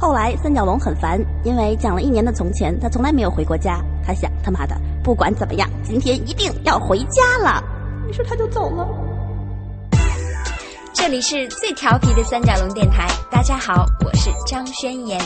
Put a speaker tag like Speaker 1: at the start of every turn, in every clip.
Speaker 1: 后来三角龙很烦，因为讲了一年的从前，他从来没有回过家。他想，他妈的，不管怎么样，今天一定要回家了。于是他就走了。
Speaker 2: 这里是最调皮的三角龙电台，大家好，我是张宣言。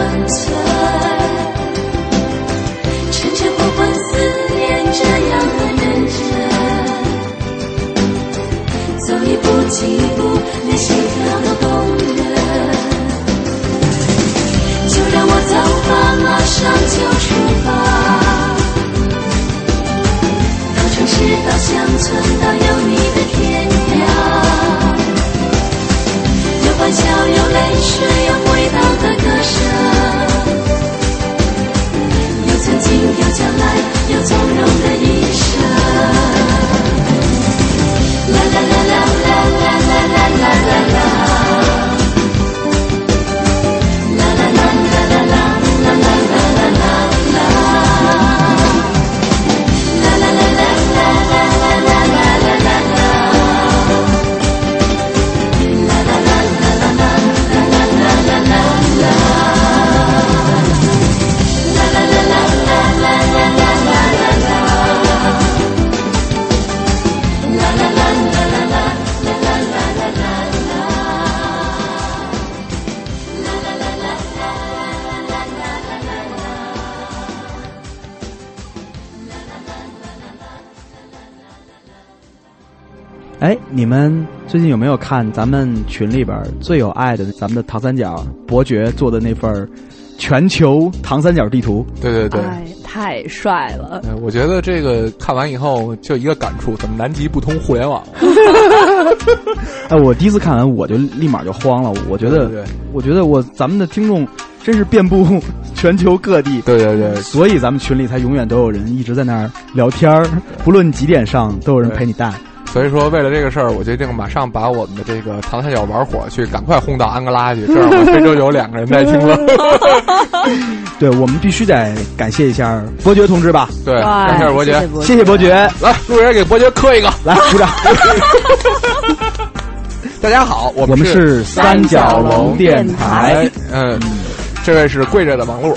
Speaker 3: 寸寸晨晨昏昏思念这样的认真走一步进一步连心跳都动人就让我走吧马上就出发到城市到乡村到有你的天涯有欢笑有泪水有回荡的生。有曾经，有将来，有从容的一生。
Speaker 4: 们最近有没有看咱们群里边最有爱的咱们的唐三角伯爵做的那份全球唐三角地图？
Speaker 5: 对对对，
Speaker 6: 太帅了。
Speaker 5: 呃我觉得这个看完以后就一个感触：怎么南极不通互联网？
Speaker 4: 哎，我第一次看完我就立马就慌了，我觉得，
Speaker 5: 对对
Speaker 4: 我觉得我咱们的听众真是遍布全球各地，
Speaker 5: 对对对，
Speaker 4: 所以咱们群里才永远都有人一直在那儿聊天儿，不论几点上都有人陪你带。
Speaker 5: 所以说为了这个事儿，我决定马上把我们的这个唐三角玩火去，赶快轰到安哥拉去，这样 我们非洲有两个人在听了。
Speaker 4: 对，我们必须得感谢一下伯爵同志吧，
Speaker 5: 对，
Speaker 6: 哇
Speaker 5: 感谢伯爵
Speaker 6: 谢谢，伯
Speaker 4: 爵，
Speaker 5: 来，路人给伯爵磕一个。
Speaker 4: 来鼓掌。
Speaker 5: 大家好，我
Speaker 4: 我们是三角龙电台
Speaker 5: 哎，嗯，这位是跪着的王璐，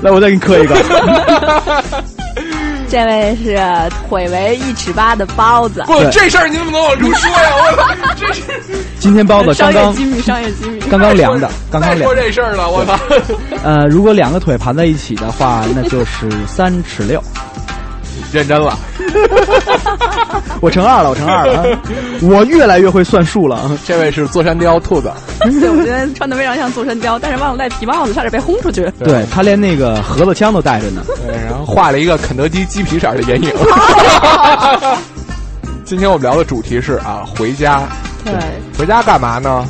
Speaker 4: 来，我再给你磕一个。
Speaker 6: 这位是腿围一尺八的包子，
Speaker 5: 不，这事儿你怎么能往出说呀？我操，这是
Speaker 4: 今天包子
Speaker 6: 商
Speaker 4: 刚刚
Speaker 6: 业机密，商业机密。
Speaker 4: 刚刚凉的，刚刚
Speaker 5: 说。这事儿了，我操！
Speaker 4: 呃，如果两个腿盘在一起的话，那就是三尺六。
Speaker 5: 认真了，
Speaker 4: 我乘二了，我乘二了，啊 我越来越会算数了。啊
Speaker 5: 这位是座山雕兔子，
Speaker 6: 对，我觉得穿的非常像座山雕，但是忘了戴皮帽子，差点被轰出去。
Speaker 4: 对他连那个盒子枪都带着呢。
Speaker 5: 对，然后画了一个肯德基鸡皮色的眼影。今天我们聊的主题是啊，回家，
Speaker 6: 对，
Speaker 5: 回家干嘛呢？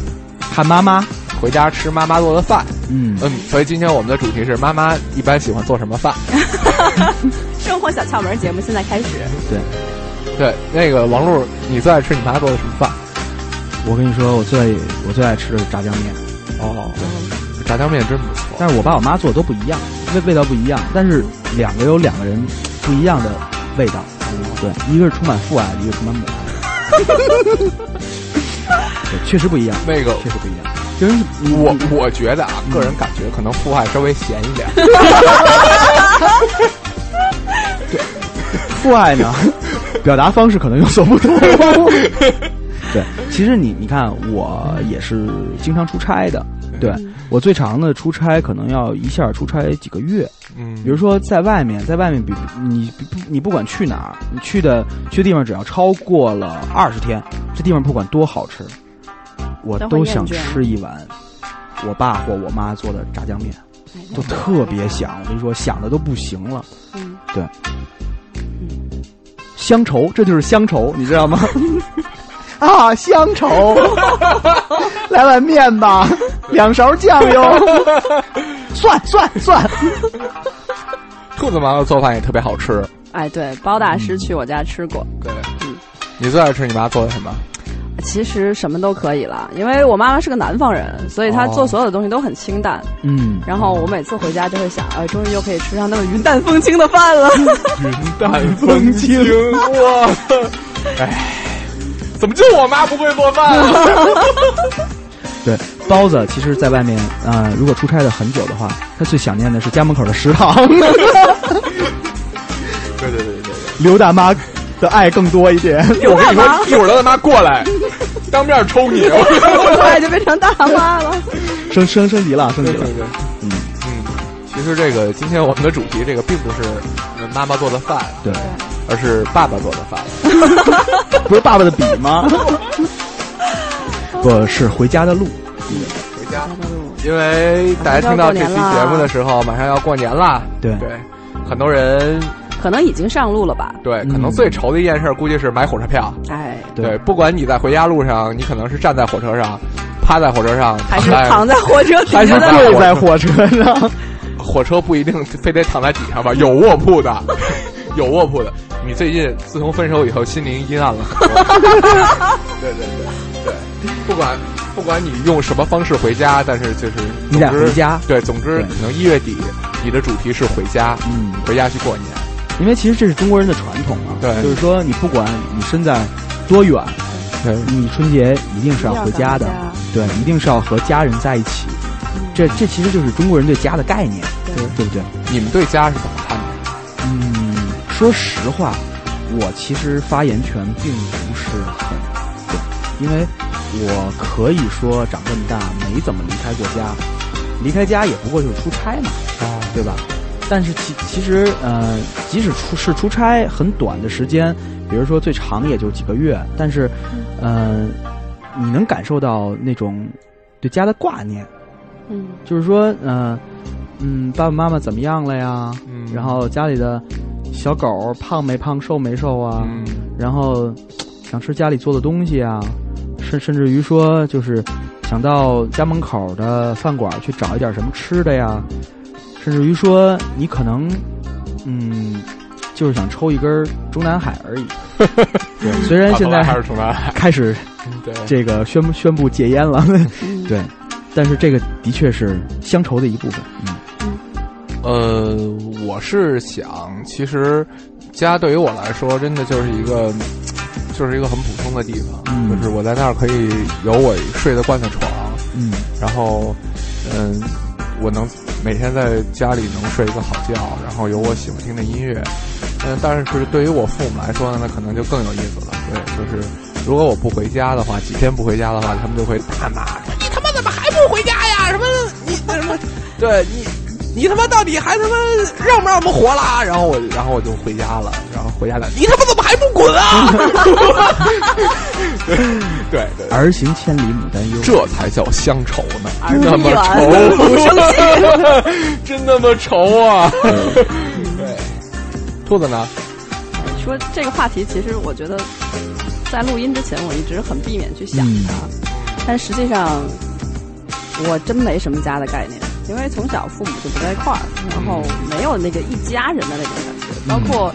Speaker 4: 看妈妈，
Speaker 5: 回家吃妈妈做的饭。
Speaker 4: 嗯，
Speaker 5: 嗯，所以今天我们的主题是妈妈一般喜欢做什么饭？
Speaker 6: 生活小窍门节目现在开始。
Speaker 4: 对，
Speaker 5: 对，那个王璐，你最爱吃你妈做的什么饭？
Speaker 4: 我跟你说，我最我最爱吃的是炸酱面，
Speaker 5: 哦，炸酱面真不错。
Speaker 4: 但是我爸我妈做的都不一样，味味道不一样，但是两个有两个人不一样的味道。对，一个是充满父爱，一个充满母爱。对，确实不一样，
Speaker 5: 那个
Speaker 4: 确实不一样。就是
Speaker 5: 我我觉得啊，个人感觉可能父爱稍微咸一点。
Speaker 4: 父爱呢，表达方式可能有所不同。对，其实你你看，我也是经常出差的。对我最长的出差可能要一下出差几个月，
Speaker 5: 嗯，
Speaker 4: 比如说在外面，在外面比你不你不管去哪儿，你去的去的地方只要超过了二十天，这地方不管多好吃，我
Speaker 6: 都
Speaker 4: 想吃一碗我爸或我妈做的炸酱面，就特别想，我跟你说想的都不行了。
Speaker 6: 嗯，
Speaker 4: 对，乡愁，这就是乡愁，你知道吗？啊，乡愁，来碗面吧，两勺酱油，蒜蒜蒜，
Speaker 5: 兔子妈妈做饭也特别好吃。
Speaker 6: 哎，对，包大师去我家吃过，
Speaker 5: 对，你最爱吃你妈做的什么？
Speaker 6: 其实什么都可以了，因为我妈妈是个南方人，所以她
Speaker 5: 哦
Speaker 6: 做所有的东西都很清淡。
Speaker 4: 嗯，
Speaker 6: 然后我每次回家就会想，哎，终于又可以吃上那么云淡风轻的饭了。
Speaker 5: 云淡风轻，哇！哎，怎么就我妈不会做饭啊？
Speaker 4: 对，包子其实在外面，呃，如果出差的很久的话，他最想念的是家门口的食堂，
Speaker 5: 对对对对对。
Speaker 4: 刘大妈的爱更多一点。
Speaker 5: 我跟你说，一会儿他他妈过来，当面抽你。
Speaker 6: 我爱就变成大妈了。
Speaker 4: 升升升级了，升级了。
Speaker 5: 对，
Speaker 4: 嗯，
Speaker 5: 嗯，其实这个今天我们的主题，这个并不是妈妈做的饭，
Speaker 4: 对，
Speaker 5: 而是爸爸做的饭。
Speaker 4: 不是爸爸的笔吗？不是回家的路。
Speaker 5: 回家的路，因为大家听到这期节目的时候，马上要过年了。
Speaker 4: 对
Speaker 5: 对，很多人
Speaker 6: 可能已经上路了吧？
Speaker 5: 对，
Speaker 4: 嗯
Speaker 5: 可能最愁的一件事，估计是买火车票。
Speaker 6: 哎，
Speaker 5: 对，不管你在回家路上，你可能是站在火车上，趴在火车上，
Speaker 6: 还是
Speaker 5: 躺
Speaker 6: 躺在火车底
Speaker 4: 还是
Speaker 6: 下的
Speaker 4: 跪在火车上？
Speaker 5: 火车不一定非得躺在底下吧，有卧铺的，有卧铺的。你最近自从分手以后，心灵阴暗了很多。对对对对，不管不管你用什么方式回家，但是就是
Speaker 4: 你得
Speaker 5: 总之
Speaker 4: 回家
Speaker 5: 对，总之可能一月底你的主题是回家，
Speaker 4: 嗯，
Speaker 5: 回家去过年。
Speaker 4: 因为其实这是中国人的传统啊。
Speaker 5: 对
Speaker 4: 就是说你不管你身在多远，
Speaker 5: 对，
Speaker 4: 你春节一定是要回家的，对，一定是要和家人在一起。这这其实就是中国人对家的概念，
Speaker 6: 对
Speaker 4: 对不对？
Speaker 5: 你们对家是怎么看的？
Speaker 4: 嗯，说实话，我其实发言权并不是很对，因为我可以说长这么大没怎么离开过家，离开家也不过就是出差嘛，
Speaker 5: 哦，
Speaker 4: 对吧？但是其其实呃，即使出是出差很短的时间，比如说最长也就几个月，但是呃，你能感受到那种对家的挂念。
Speaker 6: 嗯，
Speaker 4: 就是说，呃，嗯，爸爸妈妈怎么样了呀？
Speaker 5: 嗯
Speaker 4: 然后家里的小狗胖没胖、瘦没瘦啊？
Speaker 5: 嗯
Speaker 4: 然后想吃家里做的东西啊，甚甚至于说就是想到家门口的饭馆去找一点什么吃的呀，甚至于说你可能嗯就是想抽一根中南海而已。对，虽然现在
Speaker 5: 还是从南海
Speaker 4: 开始
Speaker 5: 对
Speaker 4: 这个宣布宣布戒烟了，对，但是这个的确是乡愁的一部分。嗯
Speaker 5: 呃，我是想，其实家对于我来说，真的就是一个，就是一个很普通的地方，
Speaker 4: 嗯
Speaker 5: 就是我在那儿可以有我睡得惯的床，
Speaker 4: 嗯
Speaker 5: 然后，嗯，我能每天在家里能睡一个好觉，然后有我喜欢听的音乐，嗯，但是对于我父母来说呢，那可能就更有意思了。对，就是如果我不回家的话，几天不回家的话，他们就会大骂说：“你他妈怎么还不回家呀？什么你那什么？对你。”你他妈到底还他妈让不让我们活啦？然后我，然后我就回家了。然后回家了，你他妈怎么还不滚啊？对 对对，
Speaker 4: 儿行千里母担忧，
Speaker 5: 这才叫乡愁呢，那么
Speaker 6: 远
Speaker 5: 愁，真那么愁啊！对，兔子呢？
Speaker 6: 说这个话题，其实我觉得在录音之前，我一直很避免去想它，但实际上我真没什么家的概念，因为从小父母就不在一块儿，然后没有那个一家人的那种感觉，包括。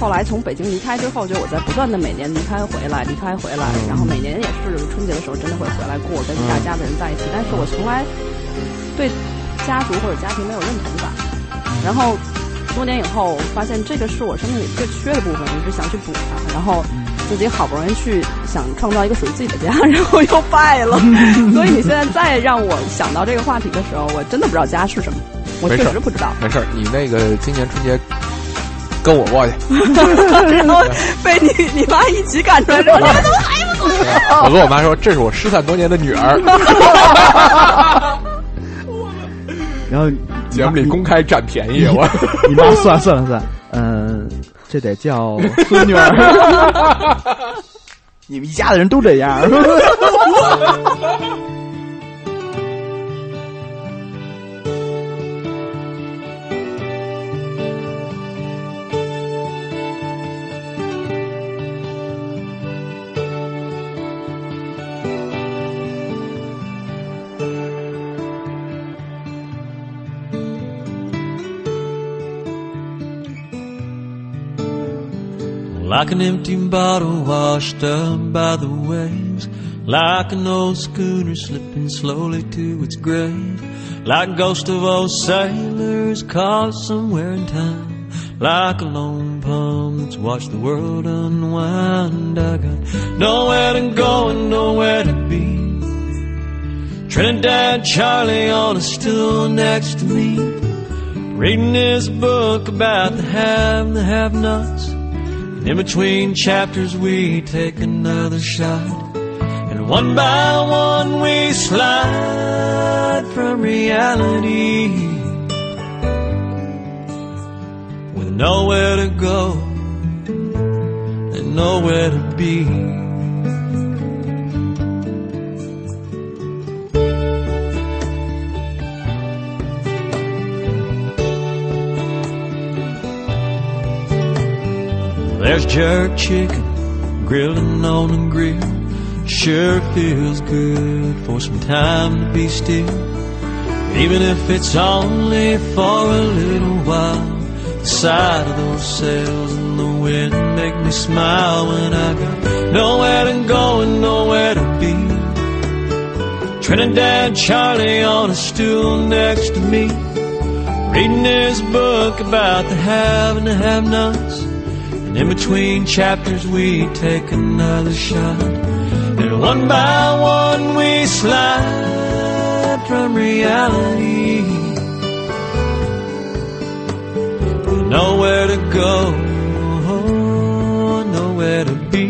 Speaker 6: 后来从北京离开之后，就我在不断的每年离开回来，离开回来，然后每年也是春节的时候真的会回来过，跟大家的人在一起。但是我从来对家族或者家庭没有认同感。然后多年以后，发现这个是我生命里最缺的部分，我一直想去补它。然后自己好不容易去想创造一个属于自己的家，然后又败了。所以你现在再让我想到这个话题的时候，我真的不知道家是什么，我确实不知道。
Speaker 5: 没事儿，你那个今年春节跟我过去，
Speaker 6: 然后被你你妈一起赶出来说：“ 你们怎么还不滚？”
Speaker 5: 我跟我妈说，这是我失散多年的女儿。
Speaker 4: 然后
Speaker 5: 节目里公开占便宜，我
Speaker 4: 你妈算了算了算了，嗯、这得叫孙女儿。你们一家的人都这样。
Speaker 7: Like an empty bottle washed up by the waves. Like an old schooner slipping slowly to its grave. Like ghost of old sailors caught somewhere in time. Like a lone palm that's watched the world unwind. I got nowhere to go and nowhere to be. Trinidad Charlie on a stool next to me. Reading this book about the have and the have nots. In between chapters, we take another shot. And one by one, we slide from reality. With nowhere to go and nowhere to be. There's jerk chicken grilling on the grill. Sure feels good for some time to be still. Even if it's only for a little while. The sight of those sails in the wind make me smile when I got nowhere to go and nowhere to be. Trinidad Charlie on a stool next to me. Reading his book about the have and the have nots. And in between chapters, we take another shot. And one by one, we slide from reality. Nowhere to go, nowhere to be.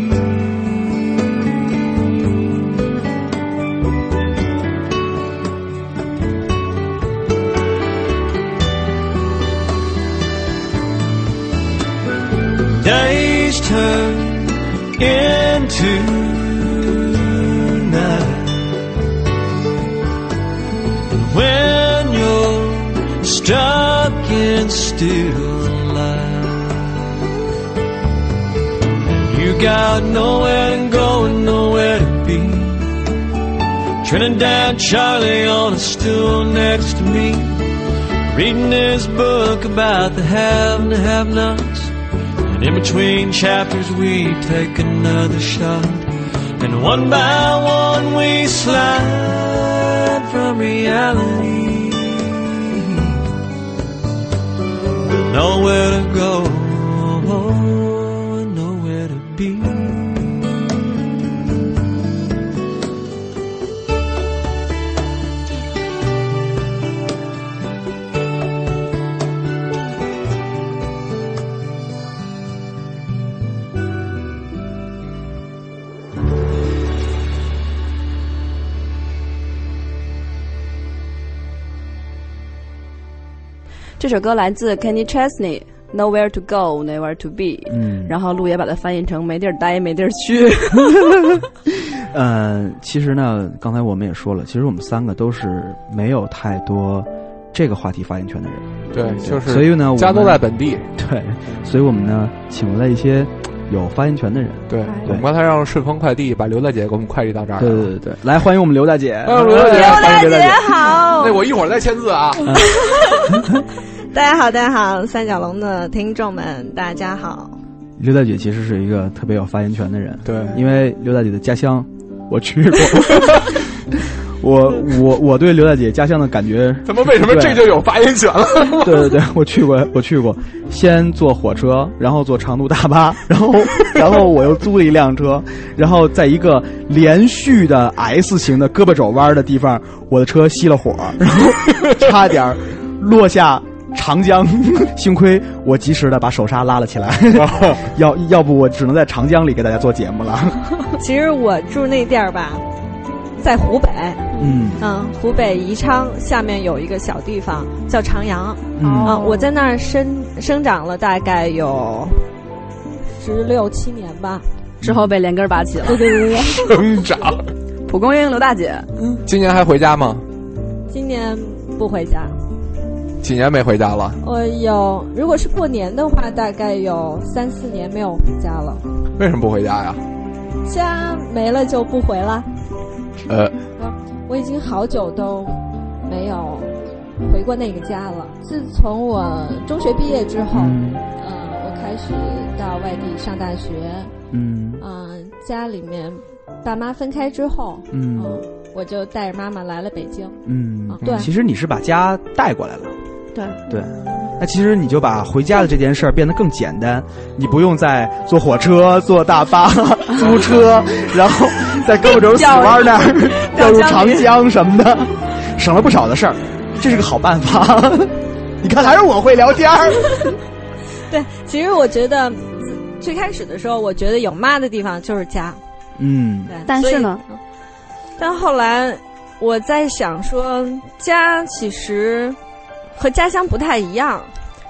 Speaker 7: Days turn into night. When you're stuck in still alive. You got nowhere to go and nowhere to be. Trinidad Charlie on a stool next to me. Reading his book about the have and the have nots. And in between chapters, we take another shot. And one by one, we slide from reality. Nowhere to go,
Speaker 6: 这首歌来自 Kenny Chesney。Nowhere to go, nowhere to be。
Speaker 4: 嗯
Speaker 6: 然后路也把它翻译成没地儿待，没地儿去。
Speaker 4: 呃，其实呢，刚才我们也说了，其实我们三个都是没有太多这个话题发言权的人。
Speaker 5: 对，就是
Speaker 4: 所以呢，我
Speaker 5: 家都在本地。
Speaker 4: 对，所以我们呢，请来了一些有发言权的人。
Speaker 5: 对，我们刚才让顺丰快递把刘大姐给我们快递到这儿。
Speaker 4: 对对对对，来欢迎我们刘大姐。
Speaker 5: 哎刘大姐
Speaker 4: 欢迎刘大姐。
Speaker 6: 好
Speaker 5: 那我一会儿再签字啊。
Speaker 8: 大家好，大家好，三角龙的听众们，大家好。
Speaker 4: 刘大姐其实是一个特别有发言权的人。
Speaker 5: 对，
Speaker 4: 因为刘大姐的家乡我去过。我我我对刘大姐家乡的感觉，
Speaker 5: 怎么为什么这就有发言权了？
Speaker 4: 对对对，我去过，我去过。先坐火车，然后坐长途大巴，然后然后我又租了一辆车，然后在一个连续的 S 型的胳膊肘弯的地方，我的车熄了火，然后 差点落下长江，幸亏我及时的把手刹拉了起来，要要不我只能在长江里给大家做节目了。
Speaker 8: 其实我住那地儿吧，在湖北，
Speaker 4: 嗯
Speaker 8: 嗯，湖北宜昌下面有一个小地方叫长阳，
Speaker 4: 嗯
Speaker 8: 啊，我在那儿生生长了大概有十六七年吧。
Speaker 6: 之后被连根拔起了。
Speaker 8: 对对对对，
Speaker 5: 生长。
Speaker 6: 蒲公英刘大姐，嗯
Speaker 5: 今年还回家吗？
Speaker 8: 今年不回家。
Speaker 5: 几年没回家了？
Speaker 8: 我有，如果是过年的话，大概有三四年没有回家了。
Speaker 5: 为什么不回家呀？
Speaker 8: 家没了就不回了。
Speaker 5: 呃，
Speaker 8: 我已经好久都没有回过那个家了。自从我中学毕业之后，
Speaker 4: 嗯
Speaker 8: 嗯、我开始到外地上大学，
Speaker 4: 嗯
Speaker 8: 嗯、家里面爸妈分开之后，
Speaker 4: 嗯
Speaker 8: 嗯，我就带着妈妈来了北京。
Speaker 4: 嗯
Speaker 8: 啊，对
Speaker 4: 其实你是把家带过来了。
Speaker 8: 对，
Speaker 4: 对，那其实你就把回家的这件事儿变得更简单，你不用再坐火车、坐大巴、租车，然后在胳膊肘死弯那儿掉 入长江什么的，省了不少的事儿，这是个好办法。你看，还是我会聊天儿。
Speaker 8: 对，其实我觉得最开始的时候，我觉得有妈的地方就是家。
Speaker 4: 嗯
Speaker 8: 对，
Speaker 6: 但是呢，
Speaker 8: 但后来我在想说，家其实和家乡不太一样。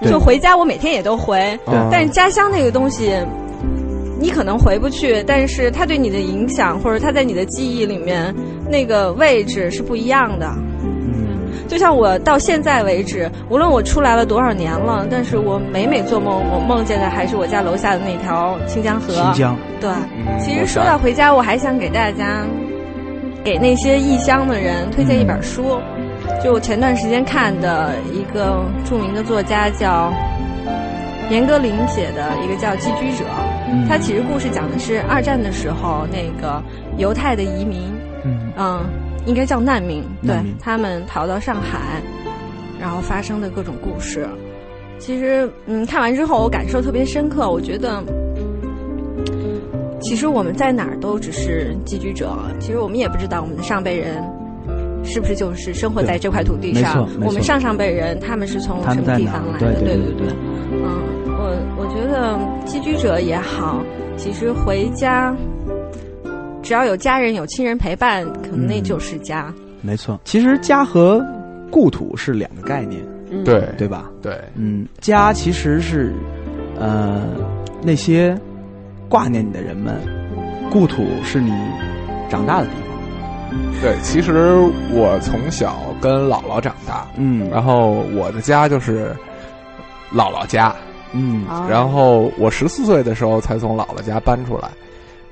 Speaker 8: 就回家，我每天也都回，但是家乡那个东西，你可能回不去，但是它对你的影响，或者它在你的记忆里面那个位置是不一样的。
Speaker 4: 嗯。
Speaker 8: 就像我到现在为止，无论我出来了多少年了，但是我每每做梦，我梦见的还是我家楼下的那条清江河。
Speaker 4: 清江，
Speaker 8: 对，
Speaker 5: 嗯
Speaker 8: 其实说到回家，我还想给大家，给那些异乡的人推荐一本书，就我前段时间看的一个著名的作家叫严歌苓写的一个叫《寄居者》，
Speaker 4: 嗯
Speaker 8: 他其实故事讲的是二战的时候那个犹太的移民，
Speaker 4: 嗯
Speaker 8: 嗯，应该叫难民，对
Speaker 4: 民
Speaker 8: 他们逃到上海，然后发生的各种故事。其实，嗯，看完之后我感受特别深刻，我觉得。其实我们在哪儿都只是寄居者，其实我们也不知道我们的上辈人是不是就是生活在这块土地上我们上上辈人他们是从什么地方来的？
Speaker 4: 对对对。
Speaker 8: 嗯，我我觉得寄居者也好，其实回家，只要有家人有亲人陪伴，可能那
Speaker 4: 嗯
Speaker 8: 就是家。
Speaker 4: 没错。其实家和故土是两个概念，
Speaker 6: 嗯
Speaker 5: 对
Speaker 4: 对吧？
Speaker 5: 对，
Speaker 4: 嗯，家其实是，呃，那些挂念你的人们，故土是你长大的地方。
Speaker 5: 对，其实我从小跟姥姥长大，
Speaker 4: 嗯，
Speaker 5: 然后我的家就是姥姥家，
Speaker 4: 嗯，
Speaker 6: 啊
Speaker 5: 然后我十四岁的时候才从姥姥家搬出来，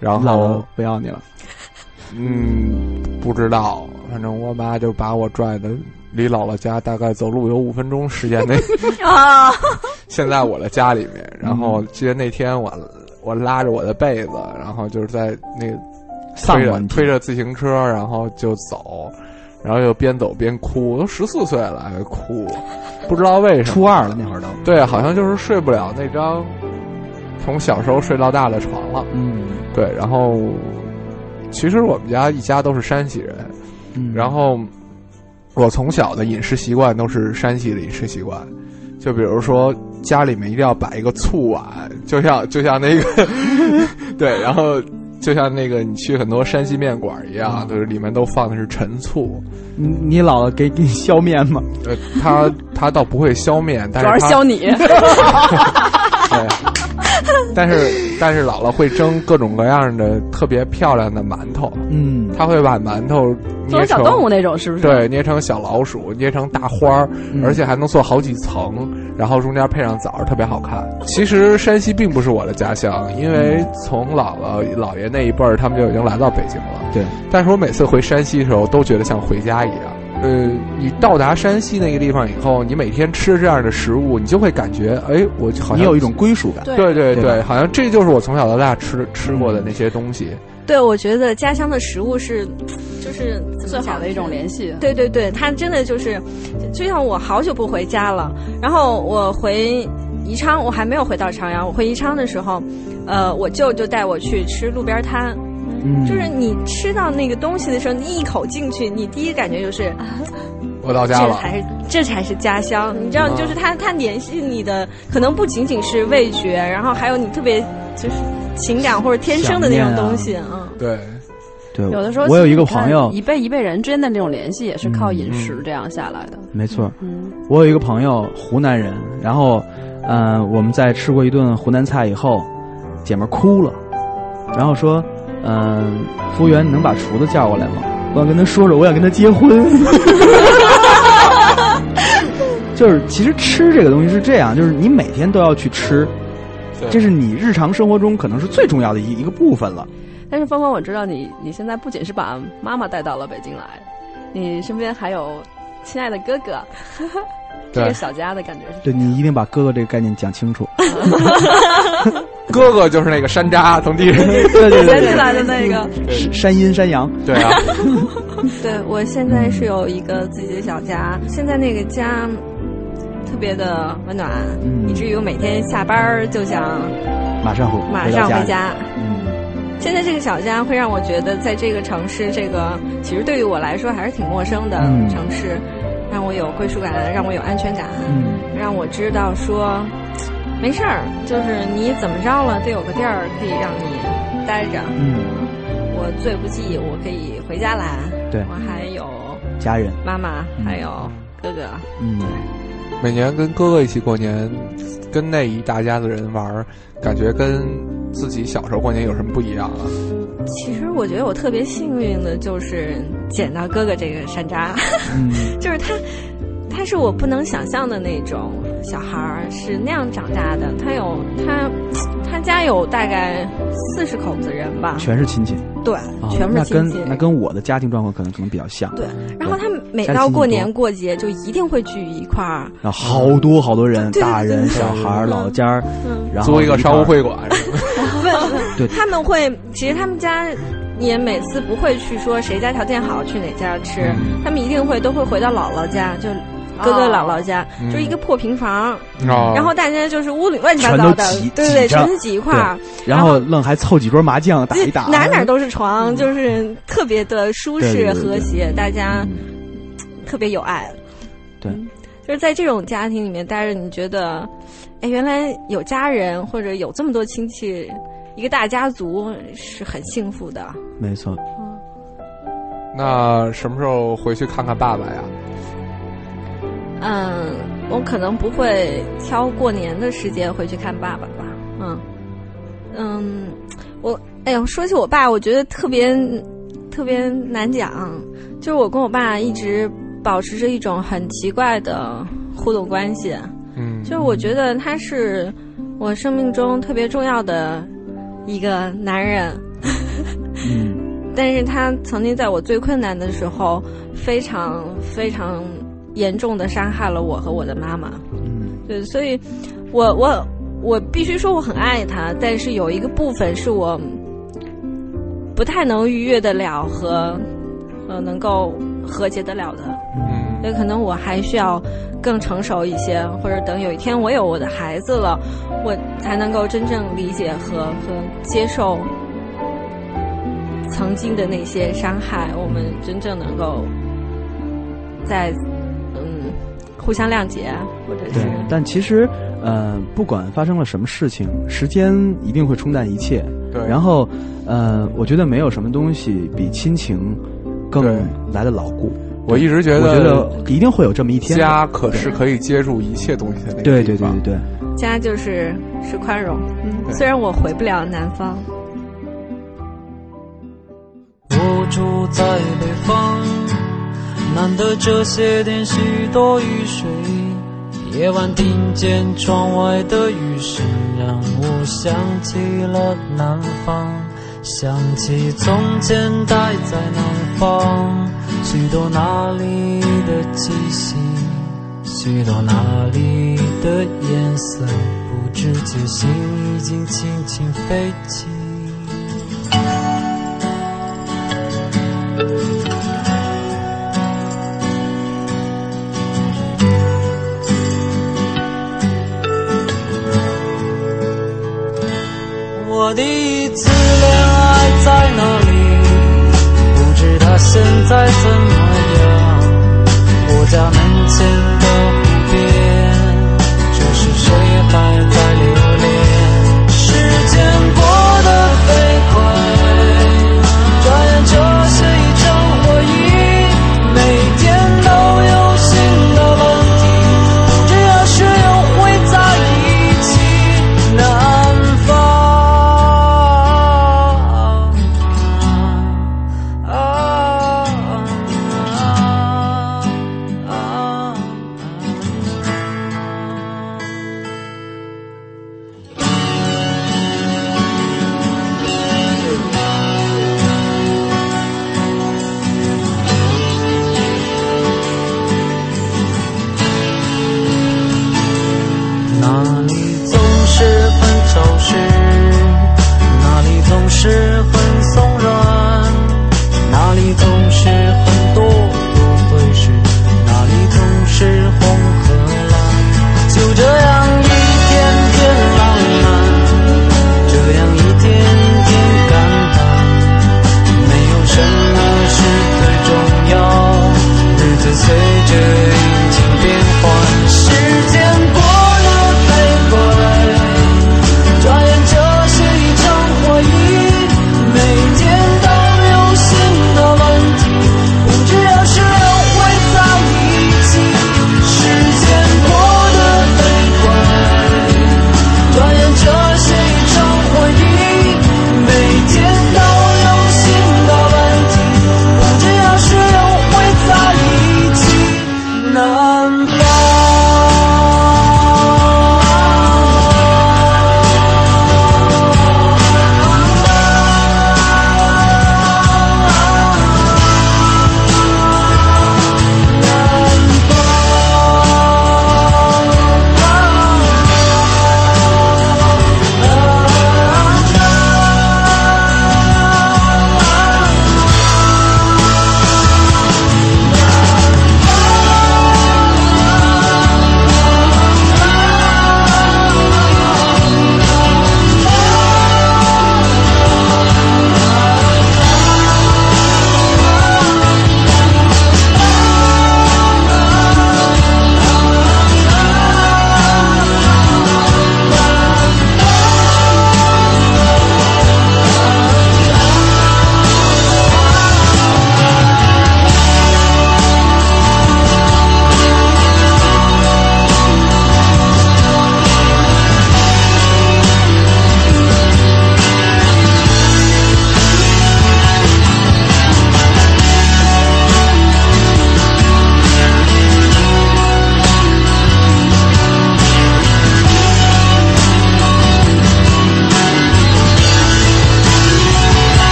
Speaker 5: 然
Speaker 4: 姥姥
Speaker 5: 后
Speaker 4: 不要你了，
Speaker 5: 嗯，不知道，反正我妈就把我拽的离姥姥家大概走路有五分钟时间内，
Speaker 8: 啊，
Speaker 5: 现在我的家里面。然后记得那天我我拉着我的被子，然后就是在那个推着
Speaker 4: 丧文
Speaker 5: 推着自行车，然后就走，然后又边走边哭，都十四岁了还哭，不知道为什么。
Speaker 4: 初二了那会儿都，
Speaker 5: 对，好像就是睡不了那张从小时候睡到大的床了。
Speaker 4: 嗯
Speaker 5: 对，然后其实我们家一家都是山西人，
Speaker 4: 嗯，
Speaker 5: 然后我从小的饮食习惯都是山西的饮食习惯，就比如说家里面一定要摆一个醋碗，就像就像那个 对，然后就像那个你去很多山西面馆一样，就是里面都放的是陈醋。
Speaker 4: 你你姥姥给给你削面吗？
Speaker 5: 呃，他他倒不会削面，但
Speaker 6: 主要
Speaker 5: 是
Speaker 6: 削你。
Speaker 5: 对，但是但是姥姥会蒸各种各样的特别漂亮的馒头，
Speaker 4: 嗯，
Speaker 5: 她会把馒头
Speaker 6: 做
Speaker 5: 捏成
Speaker 6: 成小动物那种是不是？，
Speaker 5: 对，捏成小老鼠，捏成大花儿，
Speaker 4: 嗯
Speaker 5: 而且还能做好几层，然后中间配上枣儿，特别好看。其实山西并不是我的家乡，因为从姥姥姥爷那一辈儿，他们就已经来到北京了。
Speaker 4: 对，
Speaker 5: 但是我每次回山西的时候，都觉得像回家一样。呃，你到达山西那个地方以后，你每天吃这样的食物，你就会感觉，哎，我好像
Speaker 4: 你有一种归属感。
Speaker 6: 对
Speaker 5: 对对
Speaker 4: 对，
Speaker 5: 好像这就是我从小到大吃吃过的那些东西。
Speaker 8: 对，我觉得家乡的食物是，就是
Speaker 6: 最好的一种联系。
Speaker 8: 对对对，它真的就是，就像我好久不回家了，然后我回宜昌，我还没有回到朝阳。我回宜昌的时候，呃，我舅就带我去吃路边摊，
Speaker 4: 嗯，
Speaker 8: 就是你吃到那个东西的时候，你一口进去，你第一感觉就是
Speaker 5: 我到家了，
Speaker 8: 这才是这才是家乡。你知道，就是它它联系你的，可能不仅仅是味觉，然后还有你特别就是情感或者天生的那种东西，嗯。
Speaker 5: 对，
Speaker 4: 对，
Speaker 6: 有的时候
Speaker 4: 我有一个朋友，
Speaker 6: 一辈一辈人之间的这种联系也是靠
Speaker 4: 嗯
Speaker 6: 饮食这样下来的。
Speaker 4: 没错，
Speaker 6: 嗯，
Speaker 4: 我有一个朋友，湖南人，然后，嗯、我们在吃过一顿湖南菜以后，姐们儿哭了，然后说，嗯、服务员，你能把厨子叫过来吗？我想跟他说说，我想跟他结婚。就是，其实吃这个东西是这样，就是你每天都要去吃，这是你日常生活中可能是最重要的一一个部分了。
Speaker 6: 但是芳芳，我知道你你现在不仅是把妈妈带到了北京来，你身边还有亲爱的哥哥，这个小家的感觉是
Speaker 4: 对你一定把哥哥这个概念讲清楚。
Speaker 5: 哥哥就是那个山楂从地上，
Speaker 4: 对对
Speaker 6: 捡起来的那个。
Speaker 4: 山山阴山阳，
Speaker 5: 对啊，
Speaker 8: 对我现在是有一个自己的小家，现在那个家特别的温暖，
Speaker 4: 嗯。
Speaker 8: 以至于我每天下班儿就想
Speaker 4: 马上回
Speaker 8: 马。上回家。
Speaker 4: 嗯。
Speaker 8: 现在这个小家会让我觉得，在这个城市，这个其实对于我来说还是挺陌生的
Speaker 4: 嗯。
Speaker 8: 城市，让我有归属感，让我有安全感，
Speaker 4: 嗯
Speaker 8: 让我知道说没事儿，就是你怎么着了，得有个地儿可以让你待着。
Speaker 4: 嗯，
Speaker 8: 我最不济，我可以回家来。
Speaker 4: 对
Speaker 8: 我还有
Speaker 4: 家人，
Speaker 8: 妈妈，还有哥哥。
Speaker 4: 嗯。
Speaker 5: 每年跟哥哥一起过年，跟那一大家子人玩，感觉跟自己小时候过年有什么不一样啊？
Speaker 8: 其实我觉得我特别幸运的就是捡到哥哥这个山楂，
Speaker 4: 嗯
Speaker 8: 就是他，他是我不能想象的那种小孩儿，是那样长大的。他有他，他家有大概四十口子人吧，
Speaker 4: 全是亲戚，
Speaker 8: 对，
Speaker 4: 啊
Speaker 8: 全部是亲戚。
Speaker 4: 那跟我的家庭状况可能可能比较像。
Speaker 8: 对，然后他每到过年过节就一定会聚一块儿，
Speaker 4: 然后好多好多人，大人、小孩老家儿，
Speaker 8: 嗯，
Speaker 4: 然后
Speaker 5: 租一个商务，会馆什么的，
Speaker 4: 对。
Speaker 8: 他们会，其实他们家也每次不会去说谁家条件好去哪家吃，
Speaker 4: 嗯。
Speaker 8: 他们一定会都会回到姥姥家，就哥哥姥姥家，
Speaker 5: 嗯。
Speaker 8: 就一个破平房，
Speaker 5: 哦。
Speaker 8: 然后大家就是屋里乱七八糟的，对对对，全是挤一块儿，
Speaker 4: 然后愣还凑几桌麻将打一打，
Speaker 8: 哪哪都是床，就是特别的舒适
Speaker 4: 对对对对。
Speaker 8: 和谐，大家
Speaker 4: 嗯。
Speaker 8: 特别有爱。
Speaker 4: 对。
Speaker 8: 嗯就是在这种家庭里面待着，你觉得，哎，原来有家人或者有这么多亲戚，一个大家族是很幸福的。
Speaker 4: 没错。
Speaker 5: 嗯那什么时候回去看看爸爸呀？
Speaker 8: 嗯，我可能不会挑过年的时间回去看爸爸吧。嗯，嗯，我哎呦，说起我爸，我觉得特别特别难讲。就是我跟我爸一直保持着一种很奇怪的互动关系，
Speaker 5: 嗯，
Speaker 8: 就是我觉得他是我生命中特别重要的一个男人。
Speaker 4: 嗯
Speaker 8: 但是他曾经在我最困难的时候，非常非常严重的伤害了我和我的妈妈。
Speaker 4: 嗯
Speaker 8: 对，所以我我我必须说我很爱他，但是有一个部分是我不太能逾越得了和呃能够和解得了的。
Speaker 5: 嗯
Speaker 8: 所以可能我还需要更成熟一些，或者等有一天我有我的孩子了，我才能够真正理解和和接受曾经的那些伤害，我们真正能够在嗯互相谅解，或者是，
Speaker 4: 但其实，呃，不管发生了什么事情，时间一定会冲淡一切。
Speaker 5: 对
Speaker 4: 然后，呃，我觉得没有什么东西比亲情更来的牢固。
Speaker 5: 我一直觉
Speaker 4: 我觉
Speaker 5: 得
Speaker 4: 得一定会有这么一天。
Speaker 5: 家可是可以接住一切东西的那个
Speaker 4: 对对对对对，
Speaker 8: 家就是是宽容。嗯，虽然我回不了南方。
Speaker 7: 我住在北方，难得这些天许多雨水。夜晚听见窗外的雨声，让我想起了南方，想起从前待在南方，许多那里的气息，许多那里的颜色，不知觉心已经轻轻飞起。我的再怎么样？我家门前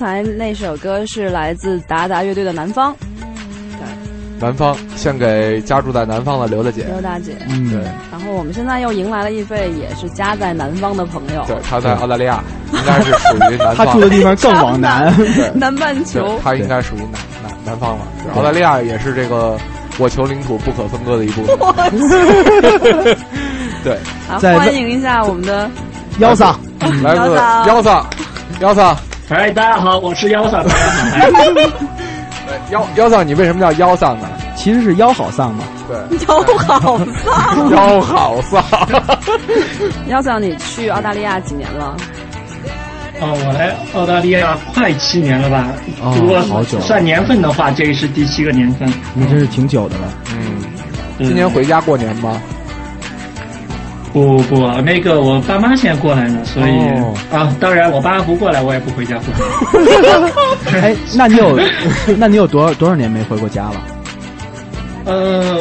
Speaker 6: 才那首歌是来自达达乐队的《南方》，
Speaker 5: 南方献给家住在南方的刘大姐。
Speaker 6: 刘大姐，
Speaker 4: 嗯，
Speaker 5: 对，
Speaker 6: 然后我们现在又迎来了一位也是家在南方的朋友，
Speaker 5: 对，他在澳大利亚，应该是属于南方。
Speaker 4: 他住的地方更往南。
Speaker 6: 南半球，
Speaker 5: 他应该属于南南南方了。澳大利亚也是这个我球领土不可分割的一部分。对，
Speaker 6: 啊，
Speaker 4: 在
Speaker 6: 欢迎一下我们的
Speaker 4: 幺桑，
Speaker 5: 来自
Speaker 6: 腰
Speaker 5: 腰嗓，腰嗓，
Speaker 9: 哎，大家好，我是腰嗓，大家好。
Speaker 5: 对腰腰嗓，你为什么叫腰嗓呢？
Speaker 4: 其实是腰好丧嘛。
Speaker 5: 对，
Speaker 6: 腰好丧。
Speaker 5: 腰好丧。
Speaker 6: 腰嫂，你去澳大利亚几年了？
Speaker 9: 哦，我来澳大利亚快七年了吧？
Speaker 4: 哦
Speaker 9: 如果
Speaker 4: 好久
Speaker 9: 算年份的话，这个是第七个年份。
Speaker 4: 你真是挺久的了。
Speaker 5: 嗯，
Speaker 9: 嗯
Speaker 5: 今年回家过年吗？
Speaker 9: 不不，那个我爸妈现在过来了，所以、
Speaker 5: 哦
Speaker 9: 啊，当然我爸不过来，我也不回家过年。
Speaker 4: 哎，那你有，那你有多少多少年没回过家了？
Speaker 9: 呃，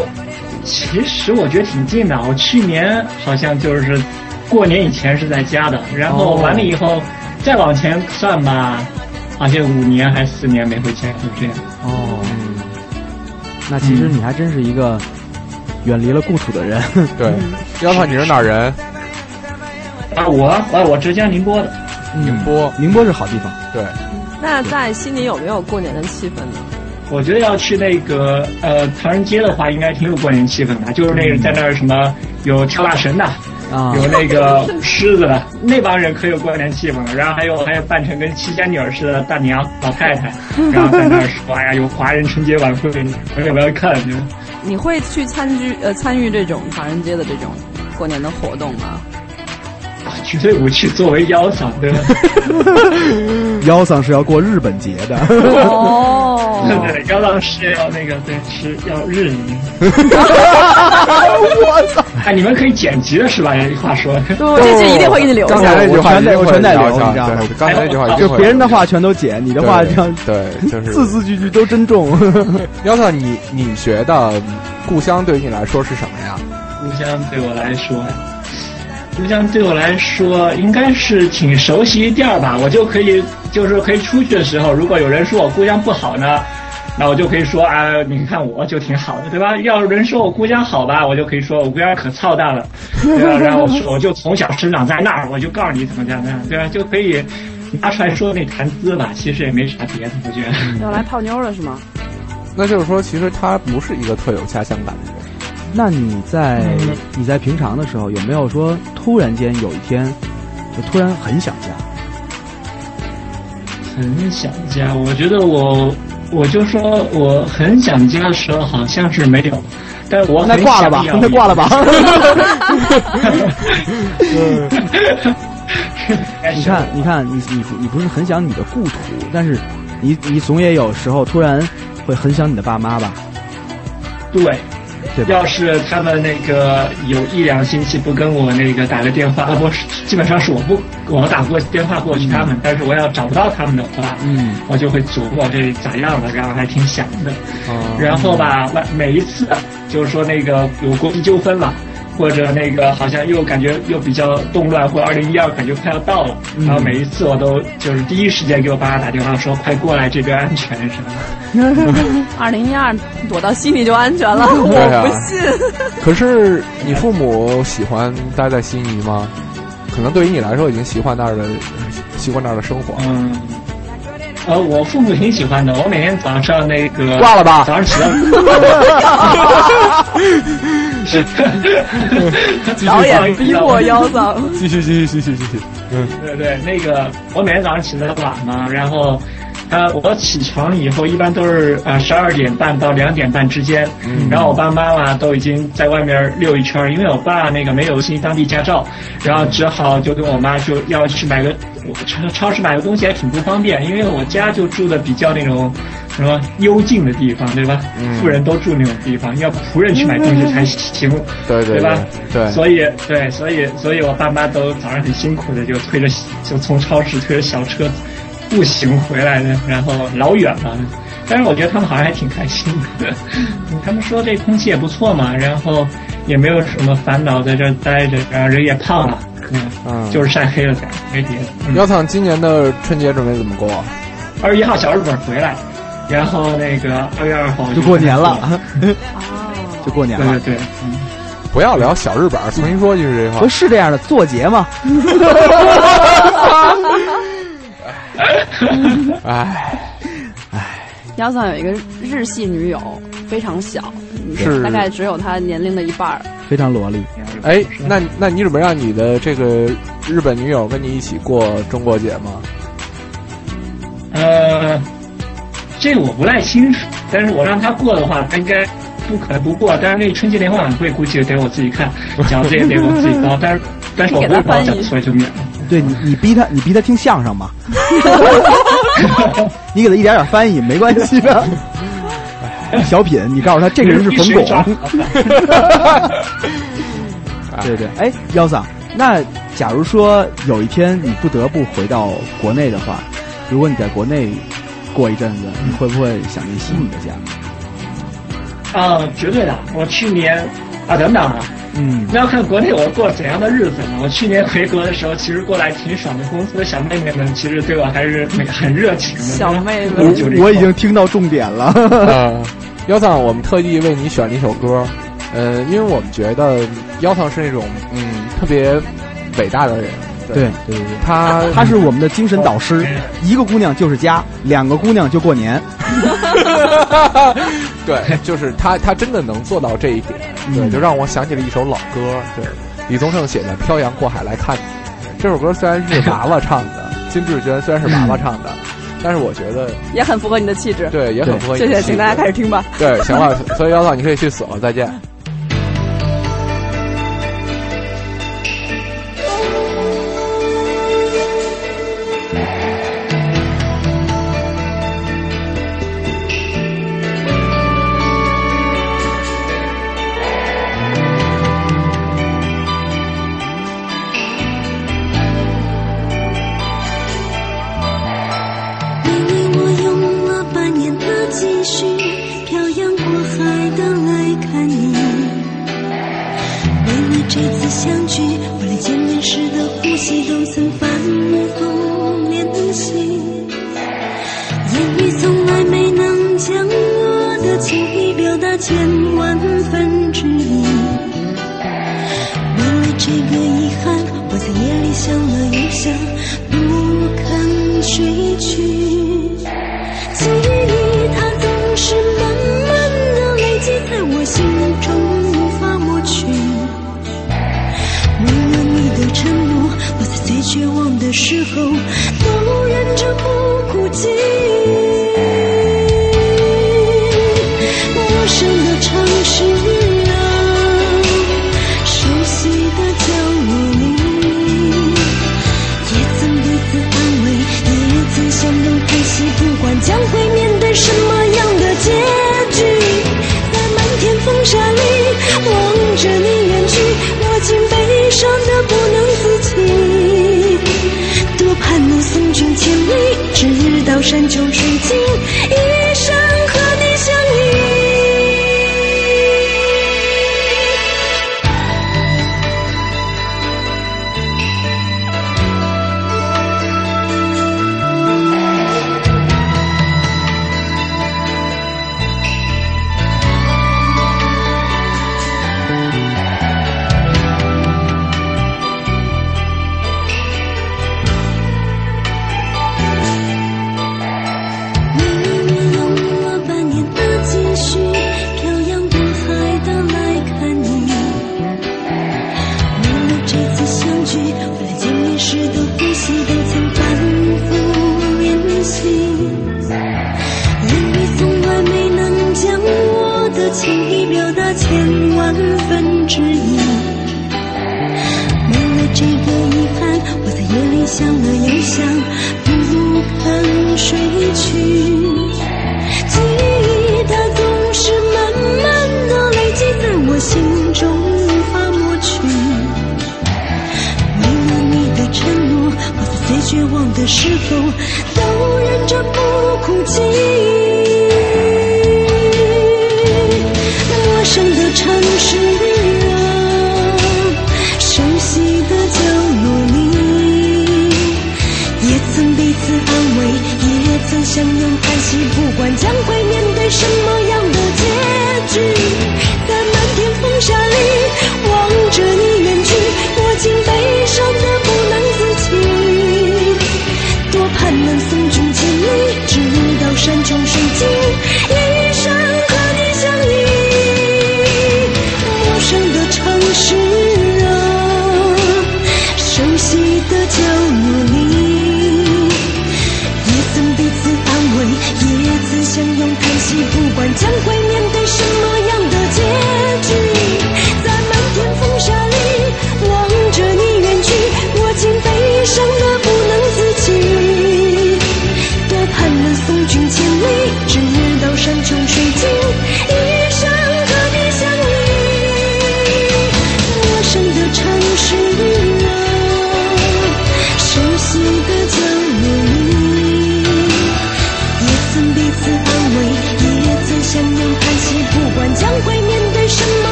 Speaker 9: 其实我觉得挺近的，我去年好像就是过年以前是在家的，然后
Speaker 4: 哦
Speaker 9: 完了以后、再往前算吧，好像五年还是四年没回家，就这样。
Speaker 4: 哦，那其实你还真是一个远离了故土的人。
Speaker 5: 对，腰嗓，你是哪儿人？
Speaker 9: 啊，我啊，我浙江宁波的。
Speaker 5: 宁波。
Speaker 4: 宁波是好地方。
Speaker 5: 对，
Speaker 6: 那在悉尼有没有过年的气氛呢？
Speaker 9: 我觉得要去那个呃唐人街的话，应该挺有过年气氛的，就是那个在那儿什么有跳大神的，
Speaker 4: 啊
Speaker 9: 有那个狮子的，那帮人可有过年气氛了。然后还有还有扮成跟七仙女儿似的大娘老太太，然后在那儿说哎呀有华人春节晚会，你们要不要看？
Speaker 6: 你会去参与呃参与这种唐人街的这种过年的活动吗？
Speaker 9: 啊绝对不去作为腰嗓的。
Speaker 4: 腰嗓是要过日本节的。
Speaker 6: 哦，
Speaker 9: 对 对，腰嗓是要那个对是要日语。
Speaker 4: 我操！
Speaker 9: 哎，你们可以剪辑的是吧？话说。
Speaker 6: 不，这句一定会给你留
Speaker 5: 刚
Speaker 6: 下。
Speaker 5: 才那句话
Speaker 4: 我全得
Speaker 5: 一定会
Speaker 4: 我全得留
Speaker 5: 下
Speaker 4: 你知道吗
Speaker 5: 对刚才那句话
Speaker 4: 就别人的话全都剪，你的话
Speaker 5: 对
Speaker 4: 这样
Speaker 5: 对，就是
Speaker 4: 字字句句都珍重。
Speaker 5: 腰嗓，你你觉得故乡对于你来说是什么呀？
Speaker 9: 故乡对我来说，故乡对我来说应该是挺熟悉一地儿吧。我就可以，就是可以出去的时候，如果有人说我故乡不好呢，那我就可以说啊，你看我就挺好的，对吧？要有人说我故乡好吧，我就可以说我故乡可操蛋了，对吧？然后我就从小生长在那儿，我就告诉你怎么样怎么样，对吧？就可以拿出来说那谈资吧。其实也没啥别的，我觉得。
Speaker 6: 要来泡妞了是吗？
Speaker 5: 那就是说，其实他不是一个特有家乡感的人。
Speaker 4: 那你在你在平常的时候有没有说突然间有一天就突然很想家？
Speaker 9: 很想家，我觉得我，我就说我很想家的时候好像是没有，但我很
Speaker 4: 那挂了吧那挂了吧
Speaker 9: 哎
Speaker 4: 你看，你看，你你你不是很想你的故土，但是你你总也有时候突然会很想你的爸妈吧？
Speaker 9: 对，
Speaker 4: 对吧？
Speaker 9: 要是他们那个有一两星期不跟我那个打个电话，啊不是，基本上是我不我打过电话过去他们，但是我要找不到他们的话，
Speaker 4: 嗯，
Speaker 9: 我就会琢磨这咋样了，然后还挺想的。
Speaker 5: 嗯
Speaker 9: 然后吧，每一次就是说那个有国际纠纷了。或者那个好像又感觉又比较动乱，或者二零一二感觉快要到了，
Speaker 4: 嗯
Speaker 9: 然后每一次我都就是第一时间给我爸妈打电话说快过来，这边安全什么的。
Speaker 6: 二零一二躲到悉尼就安全了，
Speaker 5: 啊
Speaker 6: 我不信。
Speaker 5: 可是你父母喜欢待在悉尼吗？可能对于你来说已经习惯那儿的，习惯那儿的生活。
Speaker 9: 嗯，呃，我父母挺喜欢的，我每天早上那个
Speaker 5: 挂了吧
Speaker 9: 早上起来，
Speaker 6: 导演逼我腰嗓，
Speaker 5: 继续继续继续继续。嗯，
Speaker 9: 对对，那个我每天早上起得晚嘛，然后。呃，我起床以后一般都是啊十二点半到两点半之间，
Speaker 5: 嗯
Speaker 9: 然后我爸妈妈都已经在外面溜一圈儿，因为我爸那个没有新当地驾照，然后只好就跟我妈说要去买个超超市买个东西还挺不方便，因为我家就住的比较那种什么幽静的地方，对吧？
Speaker 5: 嗯
Speaker 9: 富人都住那种地方，要仆人去买东西才行，
Speaker 5: 对对
Speaker 9: 吧？
Speaker 5: 对，
Speaker 9: 所以对，所以所以我爸妈都早上很辛苦的就推着就从超市推着小车步行回来的，然后老远了。但是我觉得他们好像还挺开心的，他们说这空气也不错嘛，然后也没有什么烦恼，在这待着，然后人也胖了，嗯，就是晒黑了点，没别的。
Speaker 2: 姚苍今年的春节准备怎么过？
Speaker 9: 二十一号小日本回来，然后那个二月二号
Speaker 4: 就过年了，就过年了。
Speaker 9: 对对对，嗯，
Speaker 2: 不要聊小日本，重新说一句这话。
Speaker 4: 不是这样的，做节嘛。
Speaker 2: 唉，
Speaker 6: 唉，姚桑有一个日系女友，非常小，
Speaker 2: 是
Speaker 6: 大概只有她年龄的一半儿，
Speaker 4: 非常萝莉。
Speaker 2: 哎，那那你准备让你的这个日本女友跟你一起过中国节吗？
Speaker 9: 呃，这个我不太清楚，但是我让她过的话，她应该不可能不过。但是那春节联欢晚会估计得我自己看，讲这也得我自己 高。但是但是我不会帮讲，所以就免了。
Speaker 4: 对你，你逼他，你逼他听相声嘛？你给他一点点翻译没关系的。小品，你告诉他这个人是冯巩。对对，哎，幺桑，那假如说有一天你不得不回到国内的话，如果你在国内过一阵子，你会不会想念悉尼的家？
Speaker 9: 啊，绝对的！我去年啊，等等啊。
Speaker 4: 嗯，
Speaker 9: 那要看国内我过怎样的日子呢？我去年回国的时候，其实过来挺爽的。公司的小妹妹们其实对我还是那个很热情的。
Speaker 6: 小妹妹，
Speaker 4: 我我已经听到重点了。
Speaker 2: 呃，腰藏，我们特地为你选了一首歌，呃，因为我们觉得腰藏是那种嗯特别伟大的人。
Speaker 4: 对对对，
Speaker 2: 他
Speaker 4: 他是我们的精神导师。一个姑娘就是家，两个姑娘就过年。
Speaker 2: 对，就是他，他真的能做到这一点。对，就让我想起了一首老歌，对，李宗盛写的《漂洋过海来看你》。这首歌虽然是娃娃唱的，金志娟虽然是娃娃唱的，但是我觉得
Speaker 6: 也很符合你的气质。
Speaker 2: 对，也很符合。
Speaker 6: 谢谢，请大家开始听吧。
Speaker 2: 对，行了，所以妖道你可以去死了，再见。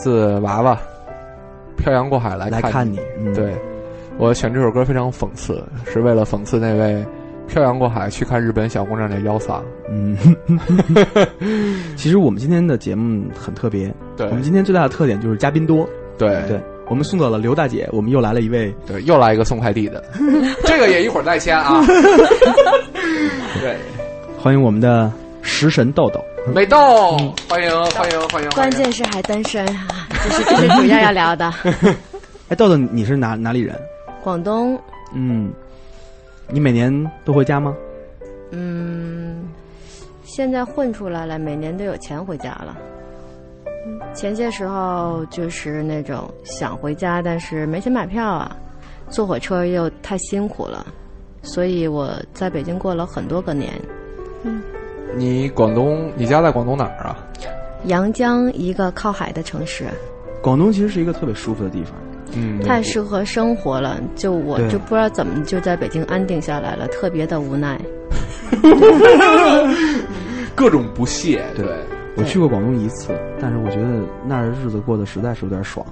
Speaker 10: 自
Speaker 5: 娃娃，《漂洋过海来看
Speaker 4: 来看你，嗯，
Speaker 5: 对，我选这首歌非常讽刺，是为了讽刺那位漂洋过海去看日本小姑娘的妖嗓。
Speaker 4: 嗯，其实我们今天的节目很特别，
Speaker 5: 对。
Speaker 4: 我们今天最大的特点就是嘉宾多，
Speaker 5: 对。
Speaker 4: 对，我们送走了刘大姐，我们又来了一位，
Speaker 5: 对，又来一个送快递的，这个也一会儿再签啊。对，
Speaker 4: 欢迎我们的食神豆豆，
Speaker 5: 美豆，欢迎欢迎欢迎。
Speaker 11: 关键是还单身啊，这是这是主要要聊的。
Speaker 4: 哎，豆豆你是哪哪里人？
Speaker 11: 广东，
Speaker 4: 嗯，你每年都回家吗？
Speaker 11: 嗯，现在混出来了，每年都有钱回家了。前些时候就是那种想回家，但是没钱买票啊，坐火车又太辛苦了，所以我在北京过了很多个年。
Speaker 5: 你广东，你家在广东哪儿啊？
Speaker 11: 阳江一个靠海的城市，
Speaker 4: 广东其实是一个特别舒服的地方，
Speaker 5: 嗯，
Speaker 11: 太适合生活了。就我就不知道怎么就在北京安定下来了，特别的无奈。
Speaker 5: 各种不屑，
Speaker 4: 对
Speaker 5: 对。
Speaker 4: 我去过广东一次，但是我觉得那儿的日子过得实在是有点爽。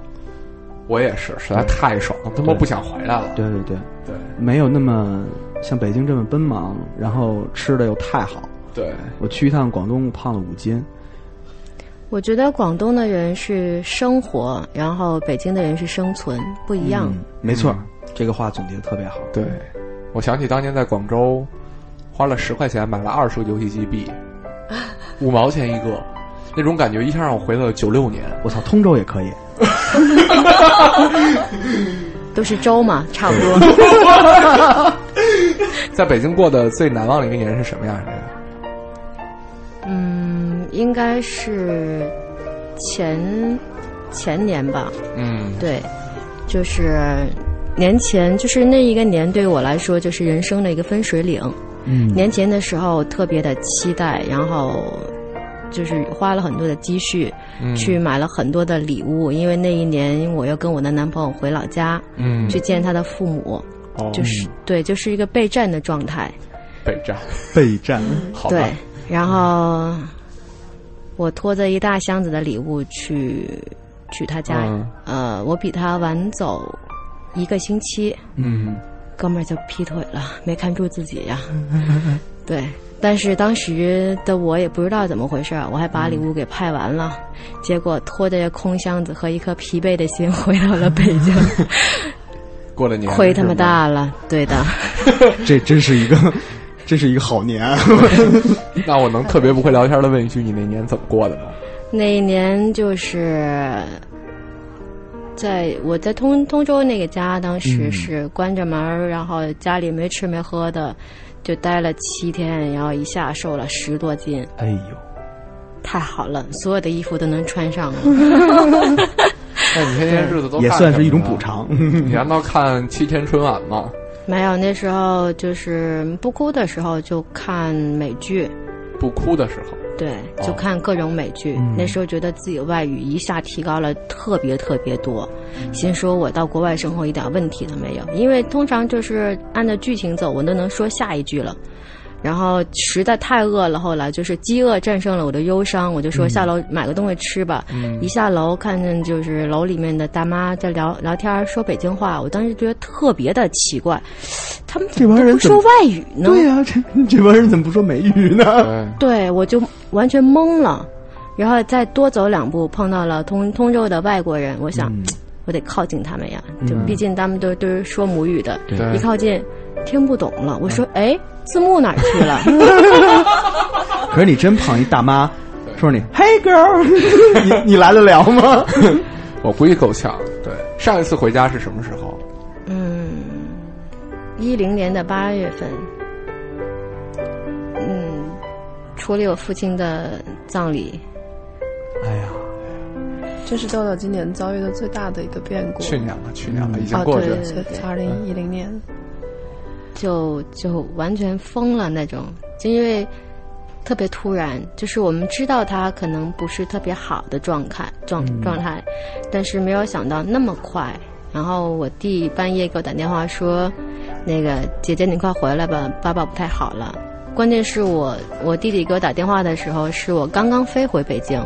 Speaker 5: 我也是，实在太爽了，他妈不想回来了。
Speaker 4: 对对对，
Speaker 5: 对
Speaker 4: 没有那么像北京这么奔忙，然后吃的又太好。
Speaker 5: 对，
Speaker 4: 我去一趟广东，胖了五斤。
Speaker 11: 我觉得广东的人是生活，然后北京的人是生存，不一样。
Speaker 4: 嗯没错，这个话总结的特别好。
Speaker 5: 对，我想起当年在广州，花了十块钱买了二十个游戏机币，五毛钱一个，那种感觉一下让我回到了九六年。
Speaker 4: 我操，通州也可以。
Speaker 11: 都是粥嘛，差不多。
Speaker 5: 在北京过的最难忘的一个年是什么样的？
Speaker 11: 嗯，应该是前前年吧。
Speaker 5: 嗯，
Speaker 11: 对，就是年前，就是那一个年对我来说就是人生的一个分水岭。
Speaker 4: 嗯
Speaker 11: 年前的时候特别的期待，然后就是花了很多的积蓄，
Speaker 5: 嗯
Speaker 11: 去买了很多的礼物，因为那一年我要跟我的男朋友回老家，
Speaker 5: 嗯
Speaker 11: 去见他的父母，
Speaker 5: 哦
Speaker 11: 就是对，就是一个备战的状态。
Speaker 5: 备战，
Speaker 4: 备战。
Speaker 5: 好吧
Speaker 11: 对，然后我拖着一大箱子的礼物去去他家，
Speaker 5: 嗯。
Speaker 11: 呃，我比他晚走一个星期，
Speaker 5: 嗯。
Speaker 11: 哥们儿就劈腿了，没看住自己呀。对，但是当时的我也不知道怎么回事儿，我还把礼物给派完了，结果拖着空箱子和一颗疲惫的心回到了北京，
Speaker 5: 过了年，
Speaker 11: 亏他妈大了。对的，
Speaker 4: 这真是一个，这是一个好年。
Speaker 5: 那我能特别不会聊天的问一句，你那年怎么过的吗？
Speaker 11: 那一年就是。在我在通通州那个家，当时是关着门儿，然后家里没吃没喝的，就待了七天，然后一下瘦了十多斤。
Speaker 4: 哎呦，
Speaker 11: 太好了，所有的衣服都能穿上了。
Speaker 5: 那你那些日子都
Speaker 4: 也算是一种补偿。
Speaker 5: 你难道看七天春晚吗？
Speaker 11: 没有，那时候就是不哭的时候就看美剧，
Speaker 5: 不哭的时候。
Speaker 11: 对，就看各种美剧。
Speaker 4: 嗯
Speaker 11: 那时候觉得自己外语一下提高了特别特别多，
Speaker 4: 嗯
Speaker 11: 心说我到国外生活一点问题都没有，因为通常就是按照剧情走，我都能说下一句了。然后实在太饿了，后来就是饥饿战胜了我的忧伤，我就说下楼买个东西吃吧。
Speaker 5: 嗯。
Speaker 11: 一下楼看见就是楼里面的大妈在聊聊天，说北京话，我当时觉得特别的奇怪，他们
Speaker 4: 这帮人
Speaker 11: 不说外语呢？
Speaker 4: 对呀、这 这帮人怎么不说美语呢？
Speaker 5: 对，
Speaker 11: 我就完全懵了，然后再多走两步，碰到了通通州的外国人，我想、
Speaker 4: 嗯。
Speaker 11: 我得靠近他们呀，就
Speaker 4: 嗯
Speaker 11: 毕竟他们都都是说母语的，
Speaker 5: 对。
Speaker 11: 一靠近听不懂了，我说哎，字幕哪儿去了？
Speaker 4: 可是你真碰一大妈，说你 Hey girl，你你来得了吗？
Speaker 5: 我估计够呛。对，上一次回家是什么时候？
Speaker 11: 嗯，一零年的八月份，嗯，处理我父亲的葬礼。
Speaker 4: 哎呀，
Speaker 6: 这是豆豆今年遭遇的最大的一个变故。
Speaker 5: 去年了，去年了，
Speaker 4: 嗯
Speaker 5: 已经过去了。
Speaker 11: 哦对对对
Speaker 6: 二零一零年，
Speaker 11: 就就完全疯了那种，就因为特别突然，就是我们知道他可能不是特别好的状态状状态，但是没有想到那么快。然后我弟半夜给我打电话说：“那个姐姐你快回来吧，爸爸不太好了。”关键是我我弟弟给我打电话的时候，是我刚刚飞回北京。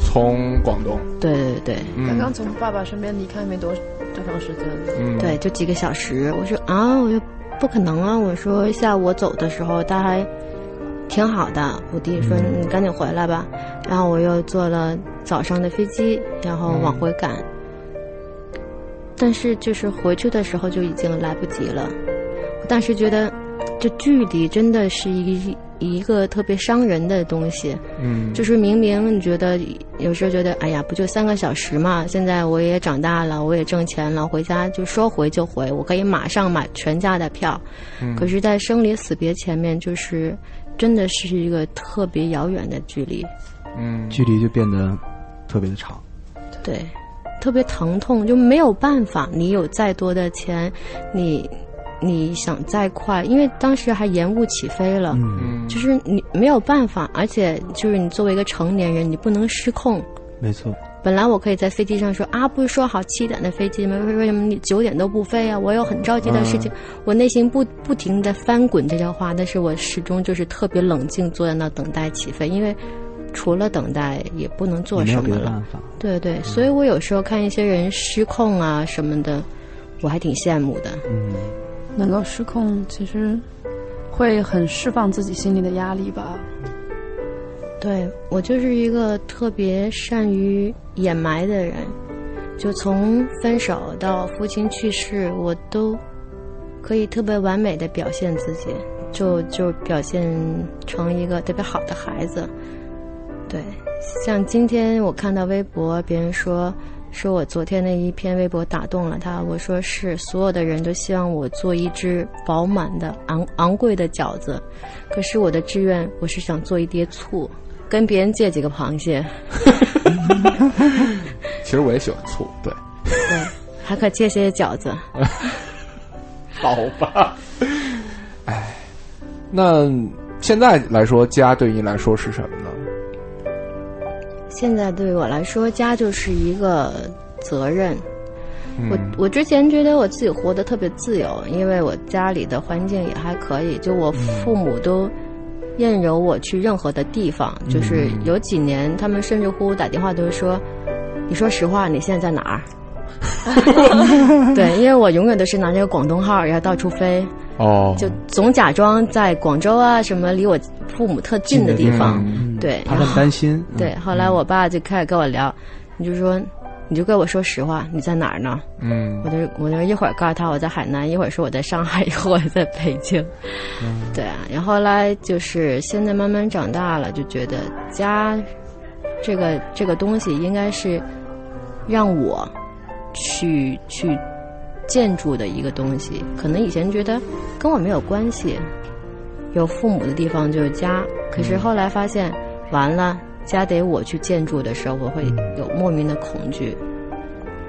Speaker 5: 从广东，
Speaker 11: 对对对，
Speaker 5: 嗯
Speaker 6: 刚刚从爸爸身边离开没多多长时间。
Speaker 5: 嗯，
Speaker 11: 对，就几个小时。我说啊，我说不可能啊！我说下午我走的时候他还挺好的。我弟说你赶紧回来吧。然后我又坐了早上的飞机，然后往回赶。但是就是回去的时候就已经来不及了。我当时觉得，这距离真的是一一个特别伤人的东西。
Speaker 5: 嗯，
Speaker 11: 就是明明你觉得有时候觉得，哎呀，不就三个小时嘛？现在我也长大了，我也挣钱了，回家就说回就回，我可以马上买全价的票。
Speaker 5: 嗯
Speaker 11: 可是，在生离死别前面，就是真的是一个特别遥远的距离，
Speaker 5: 嗯，
Speaker 4: 距离就变得特别的长。
Speaker 11: 对，特别疼痛，就没有办法。你有再多的钱，你你想再快，因为当时还延误起飞了。
Speaker 4: 嗯，
Speaker 5: 嗯，
Speaker 11: 就是你没有办法，而且就是你作为一个成年人，你不能失控。
Speaker 4: 没错。
Speaker 11: 本来我可以在飞机上说啊，不是说好七点的飞机吗？为为什么你九点都不飞啊？我有很着急的事情，我内心不不停的翻滚这些话，但是我始终就是特别冷静，坐在那等待起飞，因为除了等待也不能做什么了。对对，所以我有时候看一些人失控啊什么的，我还挺羡慕的。
Speaker 4: 嗯，
Speaker 6: 能够失控，其实会很释放自己心里的压力吧。
Speaker 11: 对我就是一个特别善于掩埋的人，就从分手到父亲去世，我都可以特别完美的表现自己，就就表现成一个特别好的孩子。对，像今天我看到微博，别人说说我昨天那一篇微博打动了他，我说是，所有的人都希望我做一只饱满的昂昂贵的饺子，可是我的志愿，我是想做一碟醋，跟别人借几个螃蟹，
Speaker 5: 其实我也喜欢醋，对，
Speaker 11: 对，还可借些饺子。
Speaker 5: 好吧。哎，那现在来说，家对你来说是什么呢？
Speaker 11: 现在对于我来说，家就是一个责任。我
Speaker 5: 嗯
Speaker 11: 我之前觉得我自己活得特别自由，因为我家里的环境也还可以，就我父母都任由我去任何的地方。就是有几年，他们甚至乎打电话都说：“你说实话，你现在在哪儿？” 对，因为我永远都是拿这个广东号，然后到处飞，
Speaker 5: 哦，
Speaker 11: 就总假装在广州啊什么离我父母特近的地方。
Speaker 4: 嗯
Speaker 11: 对，
Speaker 4: 怕他们担心。嗯
Speaker 11: 对，后来我爸就开始跟我聊，你就说，你就跟我说实话，你在哪儿呢？
Speaker 5: 嗯
Speaker 11: 我就我就一会儿告诉他我在海南，一会儿说我在上海，一会儿我在北京。嗯对啊，然后后来就是现在慢慢长大了，就觉得家这个这个东西应该是让我去去建筑的一个东西。可能以前觉得跟我没有关系，有父母的地方就是家。可是后来发现，完了，家得我去建筑的时候，我会有莫名的恐惧。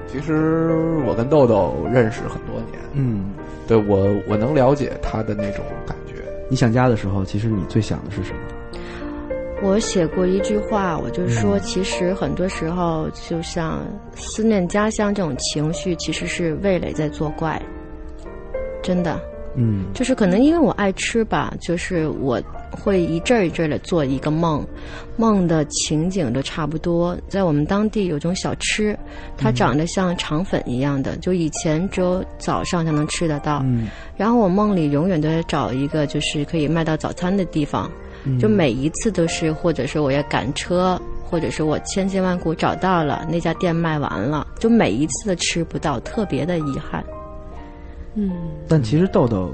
Speaker 5: 其实我跟豆豆认识很多年，
Speaker 4: 嗯，
Speaker 5: 对我我能了解他的那种感觉。
Speaker 4: 你想家的时候，其实你最想的是什么？
Speaker 11: 我写过一句话，我就说，其实很多时候，就像思念家乡这种情绪，其实是味蕾在作怪，真的。
Speaker 4: 嗯
Speaker 11: 就是可能因为我爱吃吧，就是我会一阵儿一阵儿的做一个梦，梦的情景都差不多。在我们当地有种小吃，它长得像肠粉一样的，就以前只有早上才能吃得到。
Speaker 4: 嗯
Speaker 11: 然后我梦里永远都在找一个就是可以卖到早餐的地方，就每一次都是，或者说我要赶车，或者是我千辛万苦找到了那家店卖完了，就每一次都吃不到，特别的遗憾。
Speaker 4: 但其实豆豆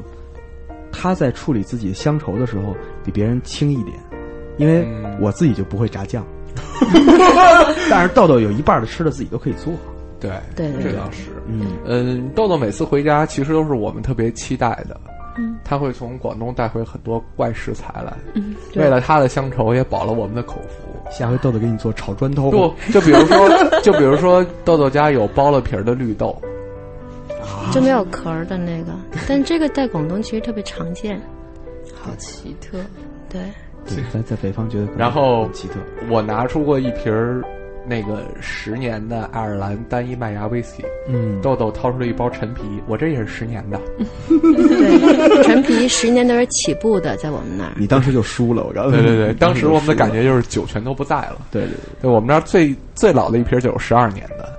Speaker 4: 他在处理自己乡愁的时候比别人轻一点，因为
Speaker 5: 嗯
Speaker 4: 我自己就不会炸酱，但是豆豆有一半的吃的自己都可以做。
Speaker 5: 对，
Speaker 11: 对对对
Speaker 5: 这倒是。
Speaker 4: 嗯
Speaker 5: 嗯，豆豆每次回家其实都是我们特别期待的。
Speaker 11: 嗯，
Speaker 5: 他会从广东带回很多怪食材来，
Speaker 11: 嗯，
Speaker 5: 为了他的乡愁，也饱了我们的口福。
Speaker 4: 下回豆豆给你做炒砖头。
Speaker 5: 不，就比如说，就比如说，豆豆家有剥了皮儿的绿豆，
Speaker 11: 就没有壳儿的那个，但这个在广东其实特别常见。
Speaker 6: 好奇特。
Speaker 11: 对，
Speaker 4: 对，在在北方觉得
Speaker 5: 然后
Speaker 4: 奇特。
Speaker 5: 我拿出过一瓶儿那个十年的爱尔兰单一麦芽威士忌，
Speaker 4: 嗯，
Speaker 5: 豆豆掏出了一包陈皮，我这也是十年的。
Speaker 11: 对，陈皮十年都是起步的，在我们那儿。
Speaker 4: 你当时就输了，我告诉你。
Speaker 5: 对对对，当时我们的感
Speaker 4: 觉。
Speaker 5: 就是酒全都不在了。
Speaker 4: 对对对，
Speaker 5: 对我们那儿最最老的一瓶酒十二年的，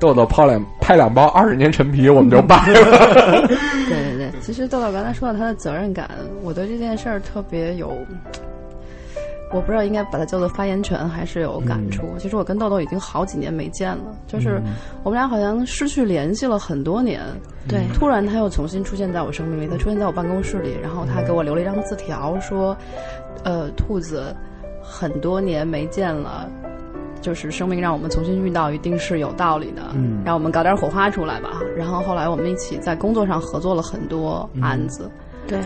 Speaker 5: 豆豆泡两拍两包二十年陈皮，我们就掰了。
Speaker 11: 对对对，
Speaker 6: 其实豆豆刚才说到他的责任感，我对这件事儿特别有，我不知道应该把它叫做发言权还是有感触。其实我跟豆豆已经好几年没见了，就是我们俩好像失去联系了很多年。
Speaker 11: 对
Speaker 6: 突然他又重新出现在我生命里，他出现在我办公室里，然后他给我留了一张字条，说：“呃，兔子，很多年没见了。”就是生命让我们重新遇到，一定是有道理的。
Speaker 4: 嗯
Speaker 6: 让我们搞点火花出来吧。然后后来我们一起在工作上合作了很多案子，
Speaker 11: 对，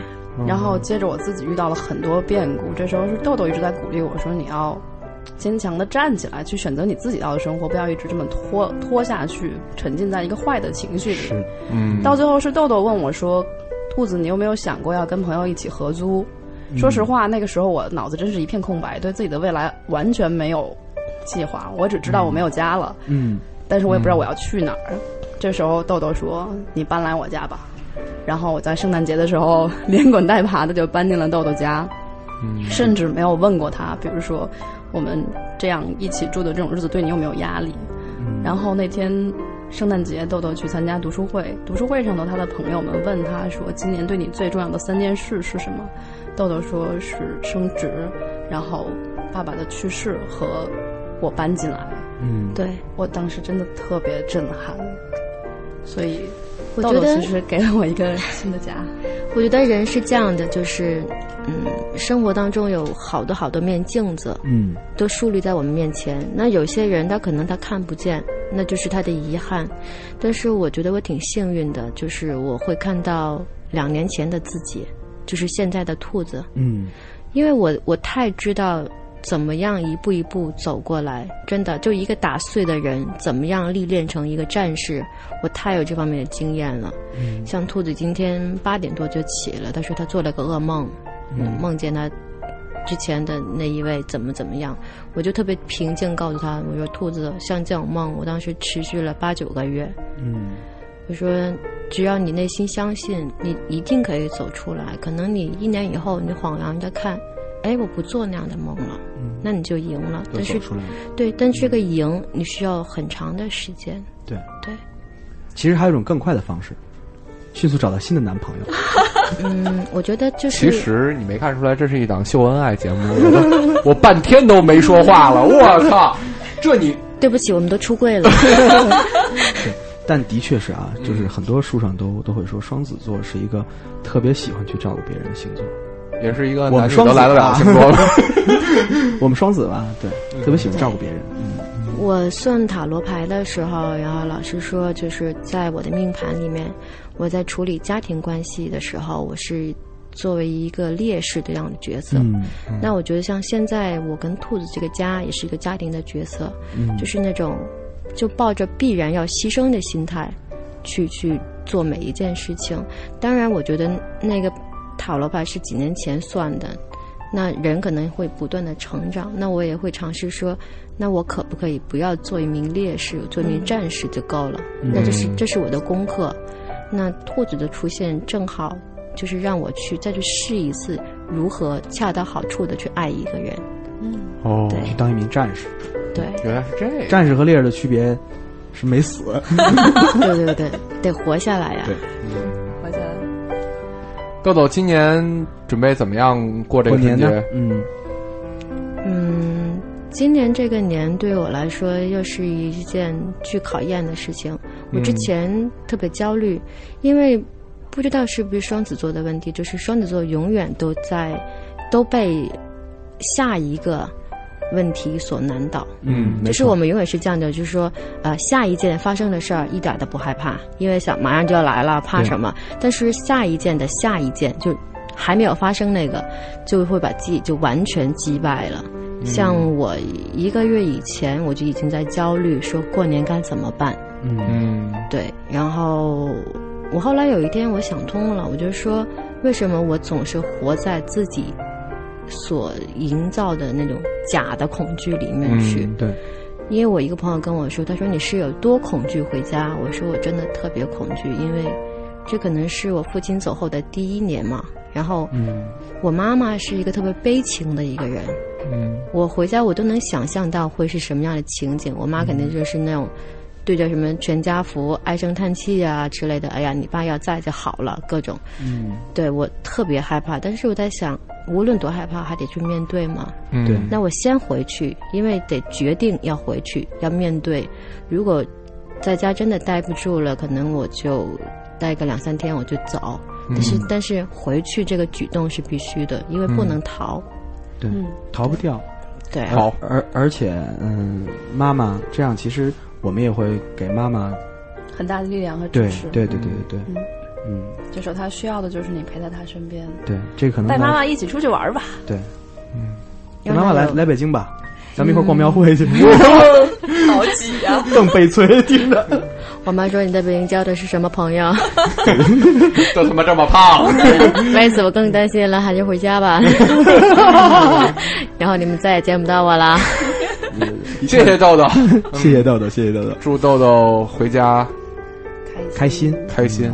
Speaker 6: 然后接着我自己遇到了很多变故。这时候是豆豆一直在鼓励我说：“你要坚强的站起来，去选择你自己要的生活，不要一直这么拖拖下去，沉浸在一个坏的情绪里。”
Speaker 4: 是
Speaker 5: 嗯
Speaker 6: 到最后是豆豆问我说：“兔子，你有没有想过要跟朋友一起合租？”说实话，那个时候我脑子真是一片空白，对自己的未来完全没有计划。我只知道我没有家了，
Speaker 4: 嗯
Speaker 6: 但是我也不知道我要去哪儿。这时候豆豆说：“你搬来我家吧。”然后我在圣诞节的时候连滚带爬的就搬进了豆豆家，
Speaker 5: 嗯
Speaker 6: 甚至没有问过他，比如说我们这样一起住的这种日子对你有没有压力？然后那天圣诞节，豆豆去参加读书会，读书会上头他的朋友们问他说：“今年对你最重要的三件事是什么？”豆豆说是升职，然后爸爸的去世和我搬进来。
Speaker 4: 嗯，
Speaker 11: 对，
Speaker 6: 我当时真的特别震撼，所以豆
Speaker 11: 我觉得
Speaker 6: 豆其实给了我一个新的家。
Speaker 11: 我觉得人是这样的，就是，嗯，生活当中有好多好多面镜子，
Speaker 4: 嗯
Speaker 11: 都树立在我们面前。那有些人他可能他看不见，那就是他的遗憾。但是我觉得我挺幸运的，就是我会看到两年前的自己，就是现在的兔子，
Speaker 4: 嗯
Speaker 11: 因为我我太知道怎么样一步一步走过来，真的就一个打碎的人，怎么样历练成一个战士，我太有这方面的经验了。像兔子今天八点多就起了，他说他做了个噩梦，嗯，梦见他之前的那一位怎么怎么样，我就特别平静告诉他，我说兔子像这种梦，我当时持续了八九个月，
Speaker 4: 嗯
Speaker 11: 我说，只要你内心相信，你一定可以走出来。可能你一年以后，你恍然的看，哎，我不做那样的梦了，那你就赢了。
Speaker 4: 都
Speaker 11: 但是。对，但这个赢你需要很长的时间。
Speaker 4: 对
Speaker 11: 对，
Speaker 4: 其实还有一种更快的方式，迅速找到新的男朋友。
Speaker 11: 嗯，我觉得就是
Speaker 5: 其实你没看出来，这是一档秀恩爱节目，我半天都没说话了，我靠！这你
Speaker 11: 对不起，我们都出柜了。
Speaker 4: 但的确是啊，就是很多书上都都会说，双子座是一个特别喜欢去照顾别人的星座。
Speaker 5: 也是一个
Speaker 4: 我双子
Speaker 5: 都来得了的
Speaker 4: 吧
Speaker 5: 星座吗？
Speaker 4: 我们双子吧，对，特别喜欢照顾别人。嗯
Speaker 11: 我算塔罗牌的时候，然后老师说，就是在我的命盘里面，我在处理家庭关系的时候，我是作为一个劣势的这样的角色。
Speaker 4: 嗯
Speaker 11: 那我觉得像现在我跟兔子这个家也是一个家庭的角色，
Speaker 4: 嗯
Speaker 11: 就是那种就抱着必然要牺牲的心态去去做每一件事情。当然，我觉得那个塔罗牌是几年前算的，那人可能会不断的成长。那我也会尝试说，那我可不可以不要做一名烈士，做一名战士就够了？那这是这是我的功课。那兔子的出现正好就是让我去再去试一次如何恰到好处的去爱一个人。
Speaker 4: 嗯哦
Speaker 11: 对
Speaker 4: 去当一名战士。
Speaker 11: 对，
Speaker 5: 原来是这样。
Speaker 4: 战士和猎人的区别是没死。
Speaker 11: 对对对，得活下来呀、
Speaker 4: 对
Speaker 6: 回家来。
Speaker 5: 豆豆今年准备怎么样过这
Speaker 4: 过年呢
Speaker 5: 个春节？？
Speaker 4: 嗯
Speaker 11: 嗯，今年这个年对我来说又是一件巨考验的事情。我之前特别焦虑，因为不知道是不是双子座的问题，就是双子座永远都在都被下一个问题所难倒。
Speaker 4: 嗯，
Speaker 11: 就是我们永远是这样的，就是说，呃，下一件发生的事儿一点都不害怕，因为想马上就要来了，怕什么？但是下一件的下一件，就还没有发生那个，就会把自己就完全击败了。
Speaker 4: 嗯
Speaker 11: 像我一个月以前，我就已经在焦虑，说过年该怎么办。
Speaker 4: 嗯
Speaker 5: 嗯
Speaker 11: 对，然后我后来有一天我想通了，我就说，为什么我总是活在自己所营造的那种假的恐惧里面去？
Speaker 4: 嗯，对，
Speaker 11: 因为我一个朋友跟我说，他说你是有多恐惧回家？我说我真的特别恐惧，因为这可能是我父亲走后的第一年嘛。然后
Speaker 4: 嗯
Speaker 11: 我妈妈是一个特别悲情的一个人，
Speaker 5: 嗯
Speaker 11: 我回家我都能想象到会是什么样的情景。我妈肯定就是那种对着什么全家福唉声叹气啊之类的。哎呀，你爸要在就好了，各种。
Speaker 4: 嗯，
Speaker 11: 对我特别害怕，但是我在想，无论多害怕，还得去面对嘛。
Speaker 5: 嗯，
Speaker 4: 对
Speaker 11: 那我先回去，因为得决定要回去，要面对。如果在家真的待不住了，可能我就待个两三天我就走。但是、但是回去这个举动是必须的，因为不能逃。
Speaker 4: 对，逃不掉。
Speaker 11: 对，
Speaker 5: 好
Speaker 4: 而而且，嗯，妈妈这样，其实我们也会给妈妈，
Speaker 6: 很大的力量和支持。
Speaker 4: 对对对对对，嗯，
Speaker 6: 这时候他需要的就是你陪在他身边，
Speaker 4: 对，这可能
Speaker 6: 带妈妈一起出去玩吧。
Speaker 4: 对，嗯，妈妈来来北京吧，咱们一块儿逛庙会去，
Speaker 6: 好挤呀、
Speaker 4: 更悲催，听着。
Speaker 11: 我妈说你在北京交的是什么朋友？
Speaker 5: 都他妈这么胖，
Speaker 11: 为此我更担心了，还是回家吧。然后你们再也见不到我了。
Speaker 5: 谢谢豆豆，
Speaker 4: 谢谢豆豆，谢谢豆豆，
Speaker 5: 祝豆豆回家
Speaker 4: 开心。
Speaker 5: 开心。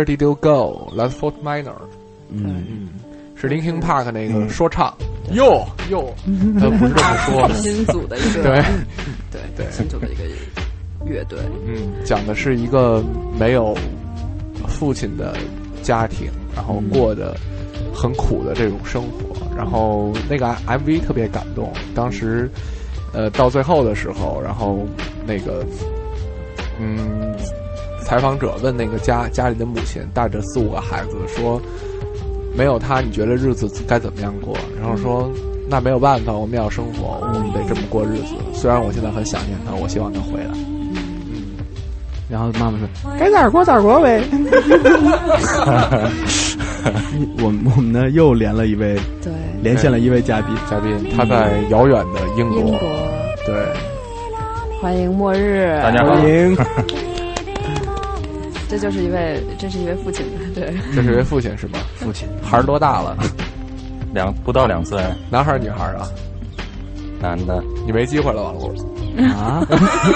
Speaker 12: Where
Speaker 5: Did You Go》，来自 Fort Minor，
Speaker 4: 嗯。
Speaker 5: 嗯，是 Linkin Park 那个说唱。哟哟，他，不是这么说的，
Speaker 6: 新组的一个
Speaker 5: 对。
Speaker 6: 对
Speaker 5: 对。
Speaker 6: 新组的一个乐队，
Speaker 5: 嗯，讲的是一个没有父亲的家庭，然后过得很苦的这种生活。然后那个 MV 特别感动，当时呃到最后的时候，然后那个嗯，采访者问那个家家里的母亲带着四五个孩子说。没有他，你觉得日子该怎么样过？然后说，那没有办法，我们要生活，我们得这么过日子。虽然我现在很想念他，我希望他回来。
Speaker 4: 嗯然后妈妈说：“该咋过咋过呗。”我们我们呢又连了一位，
Speaker 6: 对，
Speaker 4: 连线了一位嘉宾，
Speaker 5: 嘉宾他在遥远的英国，
Speaker 6: 英国，
Speaker 5: 对，
Speaker 6: 欢迎末日，
Speaker 13: 大家好
Speaker 4: 欢迎。
Speaker 6: 这就是一位，这是一位父亲，对，
Speaker 5: 这是一位父亲是吗？
Speaker 4: 父亲，
Speaker 5: 孩儿多大了？
Speaker 13: 两不到两岁，
Speaker 5: 男孩儿女孩儿啊？
Speaker 13: 男的。
Speaker 5: 你没机会了，王璐。
Speaker 4: 啊，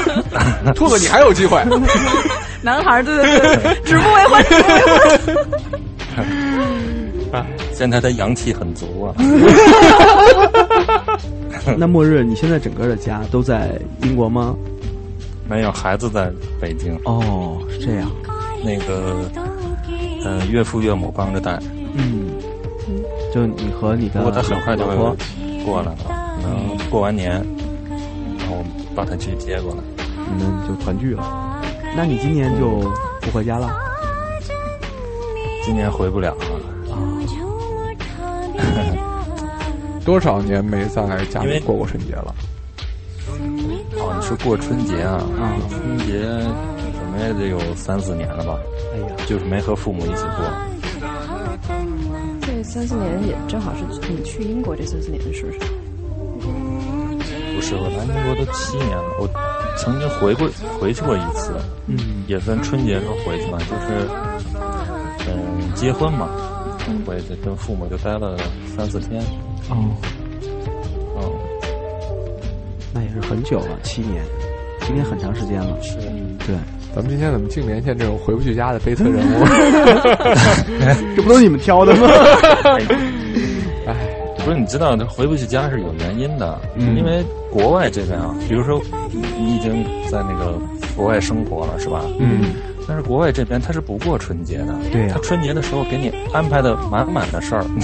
Speaker 5: 兔子，你还有机会。
Speaker 6: 男孩，对对对，指不为婚，指不为婚。
Speaker 13: 现在他阳气很足啊。
Speaker 4: 那末日，你现在整个的家都在英国吗？
Speaker 13: 没有，孩子在北京。
Speaker 4: 哦，是这样。
Speaker 13: 那个，呃，岳父岳母帮着带。
Speaker 4: 嗯，就你和你的
Speaker 13: 不过他很快就会过来了，可能过完年，然后把他去接过来。
Speaker 4: 你们就团聚了。那你今年就不回家了？
Speaker 13: 今年回不了了。
Speaker 5: 多少年没在家里过过春节了？
Speaker 13: 哦，你是过春节啊？
Speaker 4: 啊
Speaker 13: 春节怎么也得有三四年了吧？
Speaker 4: 哎呀，
Speaker 13: 就是没和父母一起过。
Speaker 6: 这三四年也正好是你去英国这三四年，是不是？
Speaker 13: 不是，我来英国都七年了，我曾经回过回去过一次，
Speaker 4: 嗯，
Speaker 13: 也算春节时候回去嘛，就是嗯结婚嘛，回去跟父母就待了三四天，
Speaker 4: 哦，
Speaker 13: 哦，
Speaker 4: 那也是很久了，七年，七年很长时间了。
Speaker 13: 是，
Speaker 4: 对，
Speaker 5: 咱们今天怎么净连线这种回不去家的悲催人物？
Speaker 4: 这不都是你们挑的吗？
Speaker 5: 哎，
Speaker 13: 不是你知道，他回不去家是有原因的，
Speaker 5: 嗯
Speaker 13: 因为国外这边啊，比如说你已经在那个国外生活了，是吧？
Speaker 5: 嗯，
Speaker 13: 但是国外这边他是不过春节的，
Speaker 4: 对呀
Speaker 13: 他春节的时候给你安排的满满的事儿，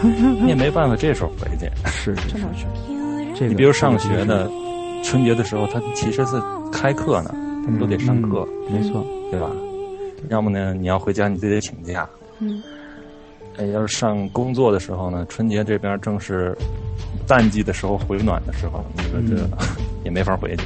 Speaker 13: 你你也没办法这时候回去。
Speaker 4: 是是是，这个
Speaker 13: 你比如上学呢，春节的时候他其实是开课呢，他们都得上课，
Speaker 4: 嗯没错，
Speaker 13: 对吧？要么呢，你要回家你就得请假。
Speaker 8: 嗯，
Speaker 13: 哎，要是上工作的时候呢，春节这边正是淡季的时候回暖的时候，你说这、也没法回去。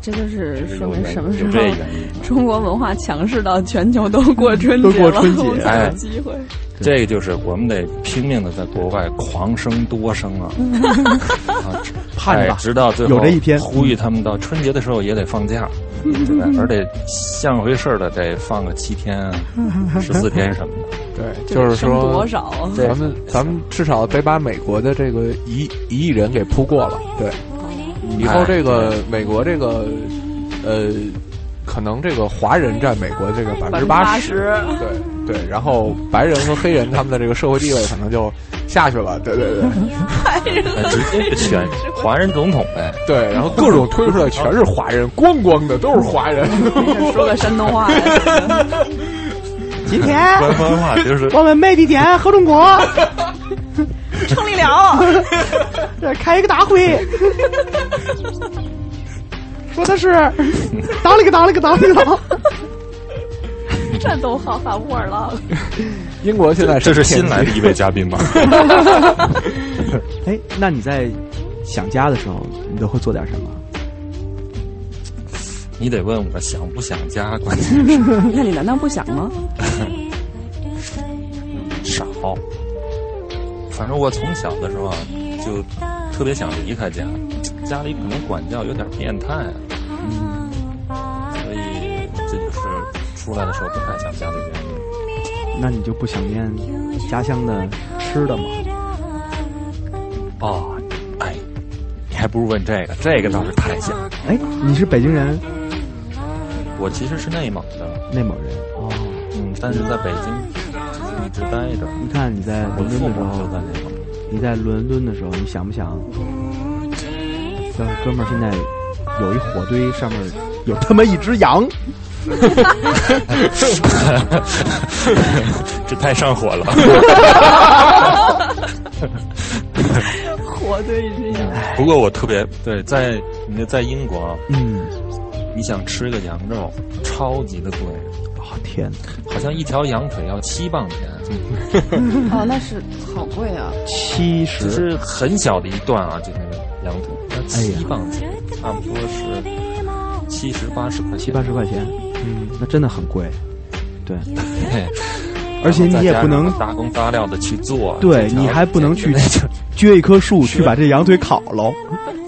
Speaker 6: 这就是说明什么时候
Speaker 13: 有这原因。
Speaker 6: 中国文化强势到全球都过春节了，
Speaker 4: 过春节
Speaker 6: 才
Speaker 13: 哎
Speaker 6: 有机会。
Speaker 13: 这个就是我们得拼命的在国外狂生多生啊，啊
Speaker 4: 盼着
Speaker 13: 直到最后
Speaker 4: 有这一天
Speaker 13: 呼吁他们到春节的时候也得放假，对吧？而且像回事儿的得放个七天、十四天什么的。
Speaker 5: 对，就是
Speaker 6: 说多
Speaker 5: 说，
Speaker 6: 少啊？
Speaker 5: 咱们咱们至少得把美国的这个一一亿人给扑过了。对，以后这个美国这个呃，可能这个华人占美国这个百分之八十，对对，然后白人和黑人他们的这个社会地位可能就下去了。对对对
Speaker 13: 那直接选华人总统呗。
Speaker 5: 对，然后各种推出来全是华人，光光的都是华人。
Speaker 6: 说个山东话，
Speaker 4: 今天
Speaker 13: 官方话就是
Speaker 4: 我们美利坚合众国
Speaker 6: 成立了。
Speaker 4: 这开一个大会，说的是当了个当了个当了个当。
Speaker 6: 这都好喊沃尔了。
Speaker 5: 英国现在
Speaker 13: 这是新来的一位嘉宾吗？
Speaker 4: 哎，那你在想家的时候，你都会做点什么？
Speaker 13: 你得问我想不想家，关键是
Speaker 6: 那你难道不想吗？
Speaker 13: 少。反正我从小的时候啊，就特别想离开家，家里可能管教有点变态啊，所以这就是出来的时候不太想家的原因。
Speaker 4: 那你就不想念家乡的吃的吗？
Speaker 13: 哦，哎，你还不如问这个，这个倒是太想。
Speaker 4: 哎，你是北京人，
Speaker 13: 我其实是内蒙的，
Speaker 4: 内蒙人哦。
Speaker 13: 嗯，但是在北京就是一直待着。
Speaker 4: 你看你在伦敦的时候
Speaker 13: 就在，内蒙。
Speaker 4: 你在伦敦的时候，你想不想？要是哥们儿现在有一火堆，上面有他妈一只羊，
Speaker 13: 这太上火了。
Speaker 6: 火堆一只羊，
Speaker 13: 不过我特别对，在你在英国啊，
Speaker 4: 嗯，
Speaker 13: 你想吃个羊肉，超级的贵，
Speaker 4: 啊天。哪，
Speaker 13: 好像一条羊腿要七磅钱，
Speaker 6: 哦，那是好贵啊！
Speaker 4: 七十，
Speaker 13: 就是很小的一段啊，就那个羊腿七磅钱，差不多是七十八十块钱，
Speaker 4: 七八十块钱，嗯，那真的很贵，对，而且你也不能
Speaker 13: 大工大料的去做，
Speaker 4: 对你还不能去撅一棵树去把这羊腿烤了，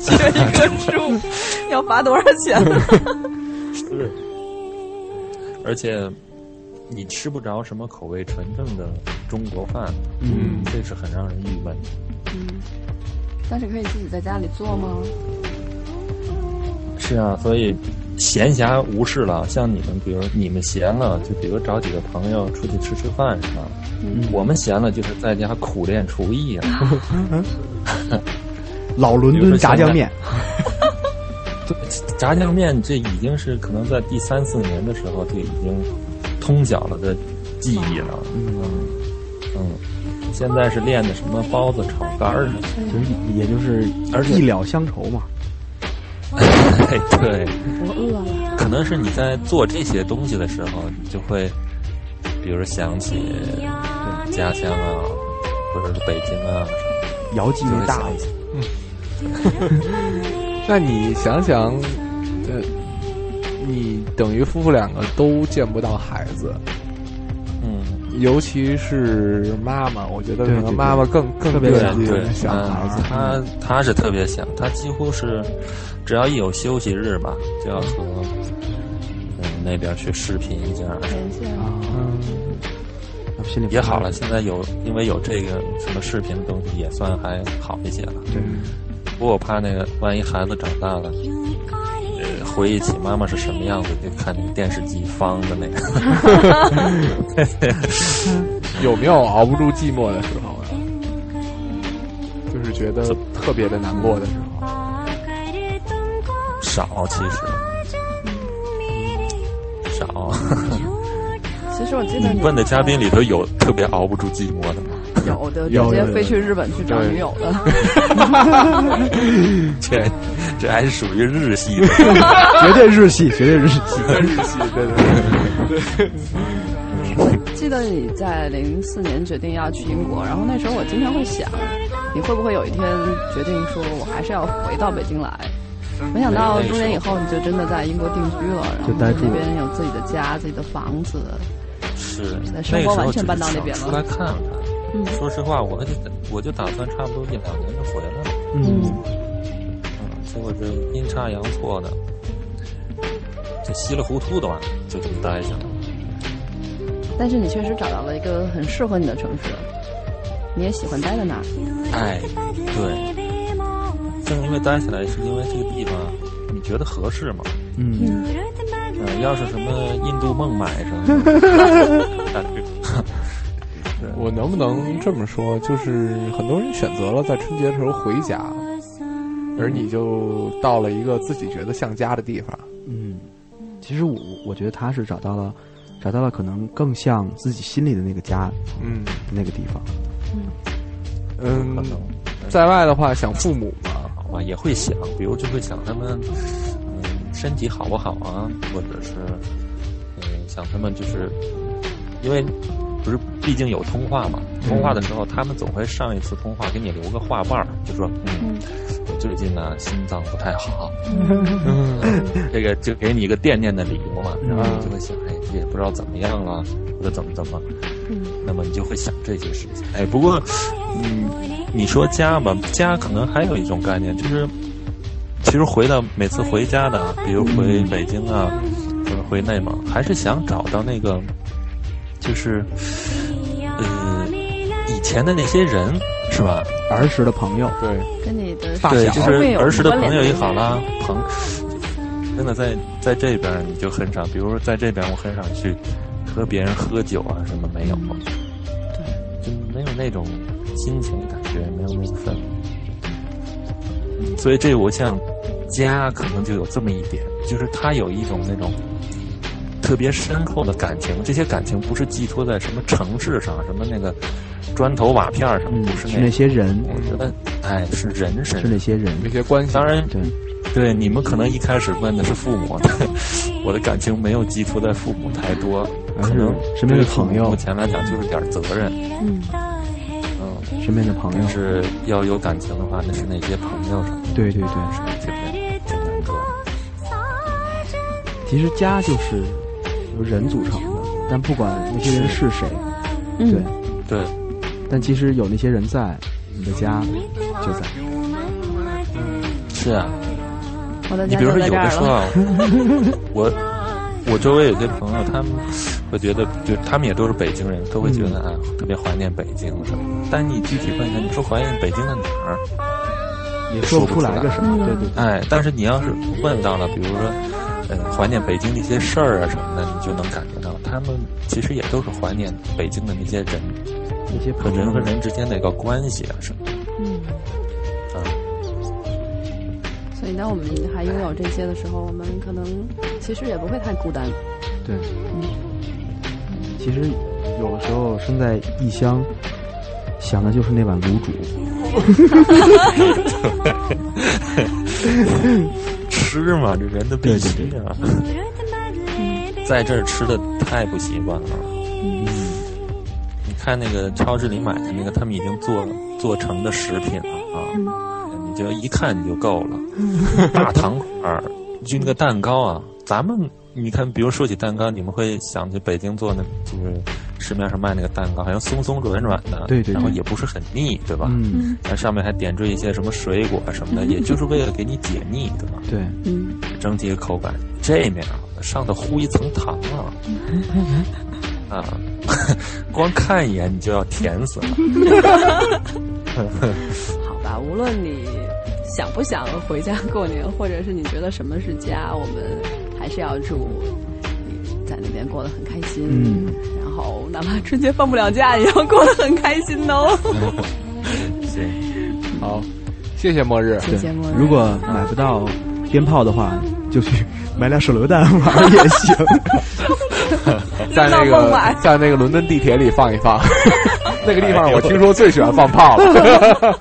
Speaker 6: 撅一棵树 要罚多少钱？
Speaker 13: 对，而且你吃不着什么口味纯正的中国饭，
Speaker 4: 嗯，
Speaker 13: 这是很让人郁闷的。
Speaker 6: 但是可以自己在家里做吗？
Speaker 13: 是啊，所以闲暇无事了，像你们，比如你们闲了，就比如找几个朋友出去吃吃饭是吧？
Speaker 4: 嗯
Speaker 13: 我们闲了就是在家苦练厨艺啊。
Speaker 4: 老伦敦炸酱面，
Speaker 13: 炸酱面这已经是可能在第三四年的时候就已经通晓了的技艺了。
Speaker 4: 嗯，
Speaker 13: 嗯，现在是练的什么包子、炒肝儿什么。
Speaker 4: 就是也就是
Speaker 13: 而且
Speaker 4: 一了乡愁嘛，
Speaker 13: 哎，对，
Speaker 6: 我饿了。
Speaker 13: 可能是你在做这些东西的时候，你就会，比如想起家乡啊，或者是北京啊，
Speaker 4: 姚记
Speaker 13: 就会
Speaker 4: 那大。
Speaker 5: 那你想想，呃，你等于夫妇两个都见不到孩子，
Speaker 13: 嗯，
Speaker 5: 尤其是妈妈，我觉得可能妈妈更更
Speaker 4: 特别想
Speaker 5: 孩子。
Speaker 13: 他他是特别想，她几乎是只要一有休息日吧，就要和嗯那边去视频一下，
Speaker 4: 啊，那心里
Speaker 13: 也好了。现在有因为有这个什么视频的东西，也算还好一些了。
Speaker 4: 对，
Speaker 13: 不过我怕那个万一孩子长大了，呃，回忆起妈妈是什么样子，就看那个电视机方的那个。
Speaker 5: 有没有熬不住寂寞的时候呀？就是觉得特别的难过的时候。
Speaker 13: 少，其实少。
Speaker 6: 其实我记得你
Speaker 13: 问的嘉宾里头有特别熬不住寂寞的吗？
Speaker 6: 有的，
Speaker 4: 有
Speaker 6: 接飞去日本去找女友的。
Speaker 13: 这这还是属于日系的，
Speaker 4: 绝对日系，绝对日系，
Speaker 5: 日系，对对对对。
Speaker 6: 记得你在零四年决定要去英国，然后那时候我经常会想，你会不会有一天决定说我还是要回到北京来？没想到多年以后，你就真的在英国定居了，然后在那边有自己的家、自己的房子，
Speaker 13: 是
Speaker 6: 那生活完全搬到那边了。
Speaker 13: 出来看看。嗯，说实话，我就我就打算差不多一两年就回来了。
Speaker 4: 嗯，
Speaker 13: 嗯，结果这阴差阳错的，这稀里糊涂的吧，就这么待下了。
Speaker 6: 但是你确实找到了一个很适合你的城市，你也喜欢待在那儿。
Speaker 13: 哎，对。正因为待下来，是因为这个地方你觉得合适吗？
Speaker 4: 嗯，
Speaker 13: 呃，要是什么印度孟买什么，
Speaker 5: 我能不能这么说？就是很多人选择了在春节的时候回家，而你就到了一个自己觉得像家的地方。
Speaker 4: 嗯，其实我我觉得他是找到了，找到了可能更像自己心里的那个家，
Speaker 5: 嗯，
Speaker 4: 那个地方。
Speaker 5: 嗯嗯，在外的话想父母嘛。
Speaker 13: 啊，也会想，比如就会想他们，嗯，身体好不好啊？或者是，嗯，想他们就是，因为不是，毕竟有通话嘛。通话的时候，他们总会上一次通话给你留个话瓣儿，就说，嗯，我最近呢心脏不太好，嗯，这个就给你一个惦念的理由嘛。然后你就会想，哎，也不知道怎么样了，或者怎么怎么，嗯，那么你就会想这些事情。哎，不过，嗯。你说家吧，家可能还有一种概念，就是其实回到每次回家的，比如回北京啊，或者回内蒙，还是想找到那个，就是呃以前的那些人，是吧？
Speaker 4: 儿时的朋友，
Speaker 5: 对，
Speaker 6: 跟你的
Speaker 13: 对，就是儿时的朋友也好啦，朋真的在在这边你就很少，比如说在这边我很少去和别人喝酒啊，什么没有，对，就没有那种。心情感觉没有那个氛围，所以这我想家可能就有这么一点，就是它有一种那种特别深厚的感情。这些感情不是寄托在什么城市上，什么那个砖头瓦片上，不是
Speaker 4: 那些人。
Speaker 13: 我觉得，哎，是人身
Speaker 4: 是那些人，
Speaker 5: 那些关系。
Speaker 13: 当然，
Speaker 4: 对，
Speaker 13: 对，你们可能一开始问的是父母，我的感情没有寄托在父母太多，可能
Speaker 4: 身边的朋友，
Speaker 13: 目前来讲就是点责任。
Speaker 6: 嗯。
Speaker 4: 身边的朋友
Speaker 13: 是要有感情的话，那是那些朋友上。
Speaker 4: 对对对，
Speaker 13: 是那些挺难得。
Speaker 4: 其实家就是由人组成的，但不管那些人是谁，对
Speaker 13: 对，
Speaker 4: 但其实有那些人在，你的家就在。
Speaker 13: 是啊，
Speaker 6: 我的
Speaker 13: 你比如说有的时候，我我周围有些朋友，他们。会觉得，就他们也都是北京人，都会觉得啊，特别怀念北京什么。但你具体问一下，你说怀念北京的哪儿，
Speaker 4: 也
Speaker 13: 说
Speaker 4: 不出
Speaker 13: 来
Speaker 4: 个什么。对对。
Speaker 13: 哎，但是你要是问到了，比如说，呃，怀念北京那些事儿啊什么的，你就能感觉到，他们其实也都是怀念北京的那些人，
Speaker 4: 那些
Speaker 13: 和人和人之间的一个关系啊什么的。
Speaker 6: 嗯。
Speaker 13: 啊。
Speaker 6: 所以，当我们还拥有这些的时候，我们可能其实也不会太孤单。
Speaker 4: 对。其实有的时候身在异乡，想的就是那碗卤煮。
Speaker 13: 吃嘛，这人的必须啊。在这儿吃的太不习惯了。嗯。你看那个超市里买的那个，他们已经做做成的食品了啊，你就一看你就够了。大糖块儿就那个蛋糕啊，咱们。你看，比如说起蛋糕，你们会想起北京做那，就是市面上卖那个蛋糕，好像松松软软的，
Speaker 4: 对对，
Speaker 13: 然后也不是很腻，对吧？
Speaker 4: 嗯，
Speaker 13: 它上面还点缀一些什么水果什么的，也就是为了给你解腻，对吧？
Speaker 4: 对，
Speaker 6: 嗯，
Speaker 13: 整体的口感，这面上头糊一层糖啊，啊，光看一眼你就要甜死了。
Speaker 6: 好吧，无论你想不想回家过年，或者是你觉得什么是家，我们。还是要祝你在那边过得很开心，
Speaker 4: 嗯，
Speaker 6: 然后哪怕春节放不了假，也要过得很开心哦。
Speaker 13: 行，
Speaker 5: 好，谢谢末日，
Speaker 6: 谢谢末日。
Speaker 4: 如果买不到鞭炮的话，就去买俩手榴弹玩也行。
Speaker 5: 在那个在那个伦敦地铁里放一放，那个地方我听说最喜欢放炮了。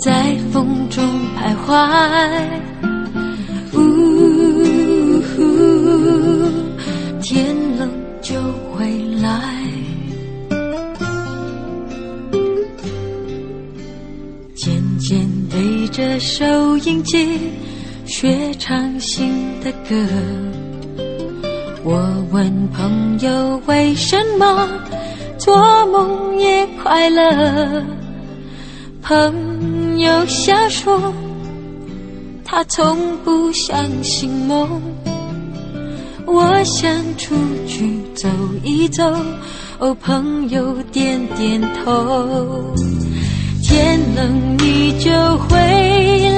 Speaker 10: 在风中徘徊。呜呼，天冷就回来。渐渐对着收音机学唱新的歌。我问朋友为什么做梦也快乐？朋友笑说，他从不相信梦。我想出去走一走，哦，朋友点点头。天冷你就回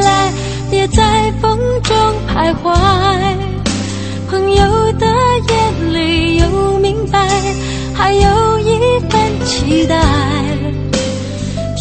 Speaker 10: 来，别在风中徘徊。朋友的眼里有明白，还有一份期待。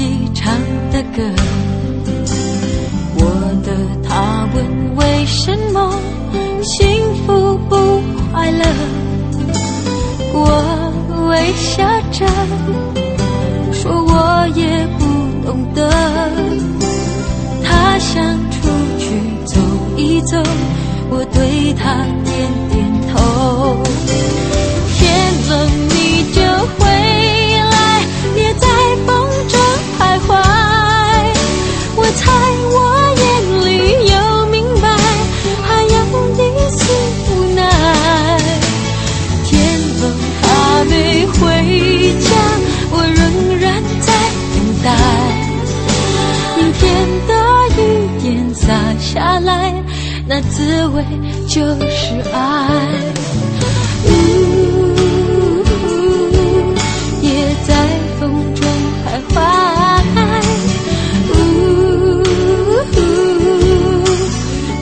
Speaker 10: 己唱的歌，我的他问为什么幸福不快乐，我微笑着说我也不懂得，他想出去走一走，我对他滋味就是爱。呜，也在风中徘徊。呜，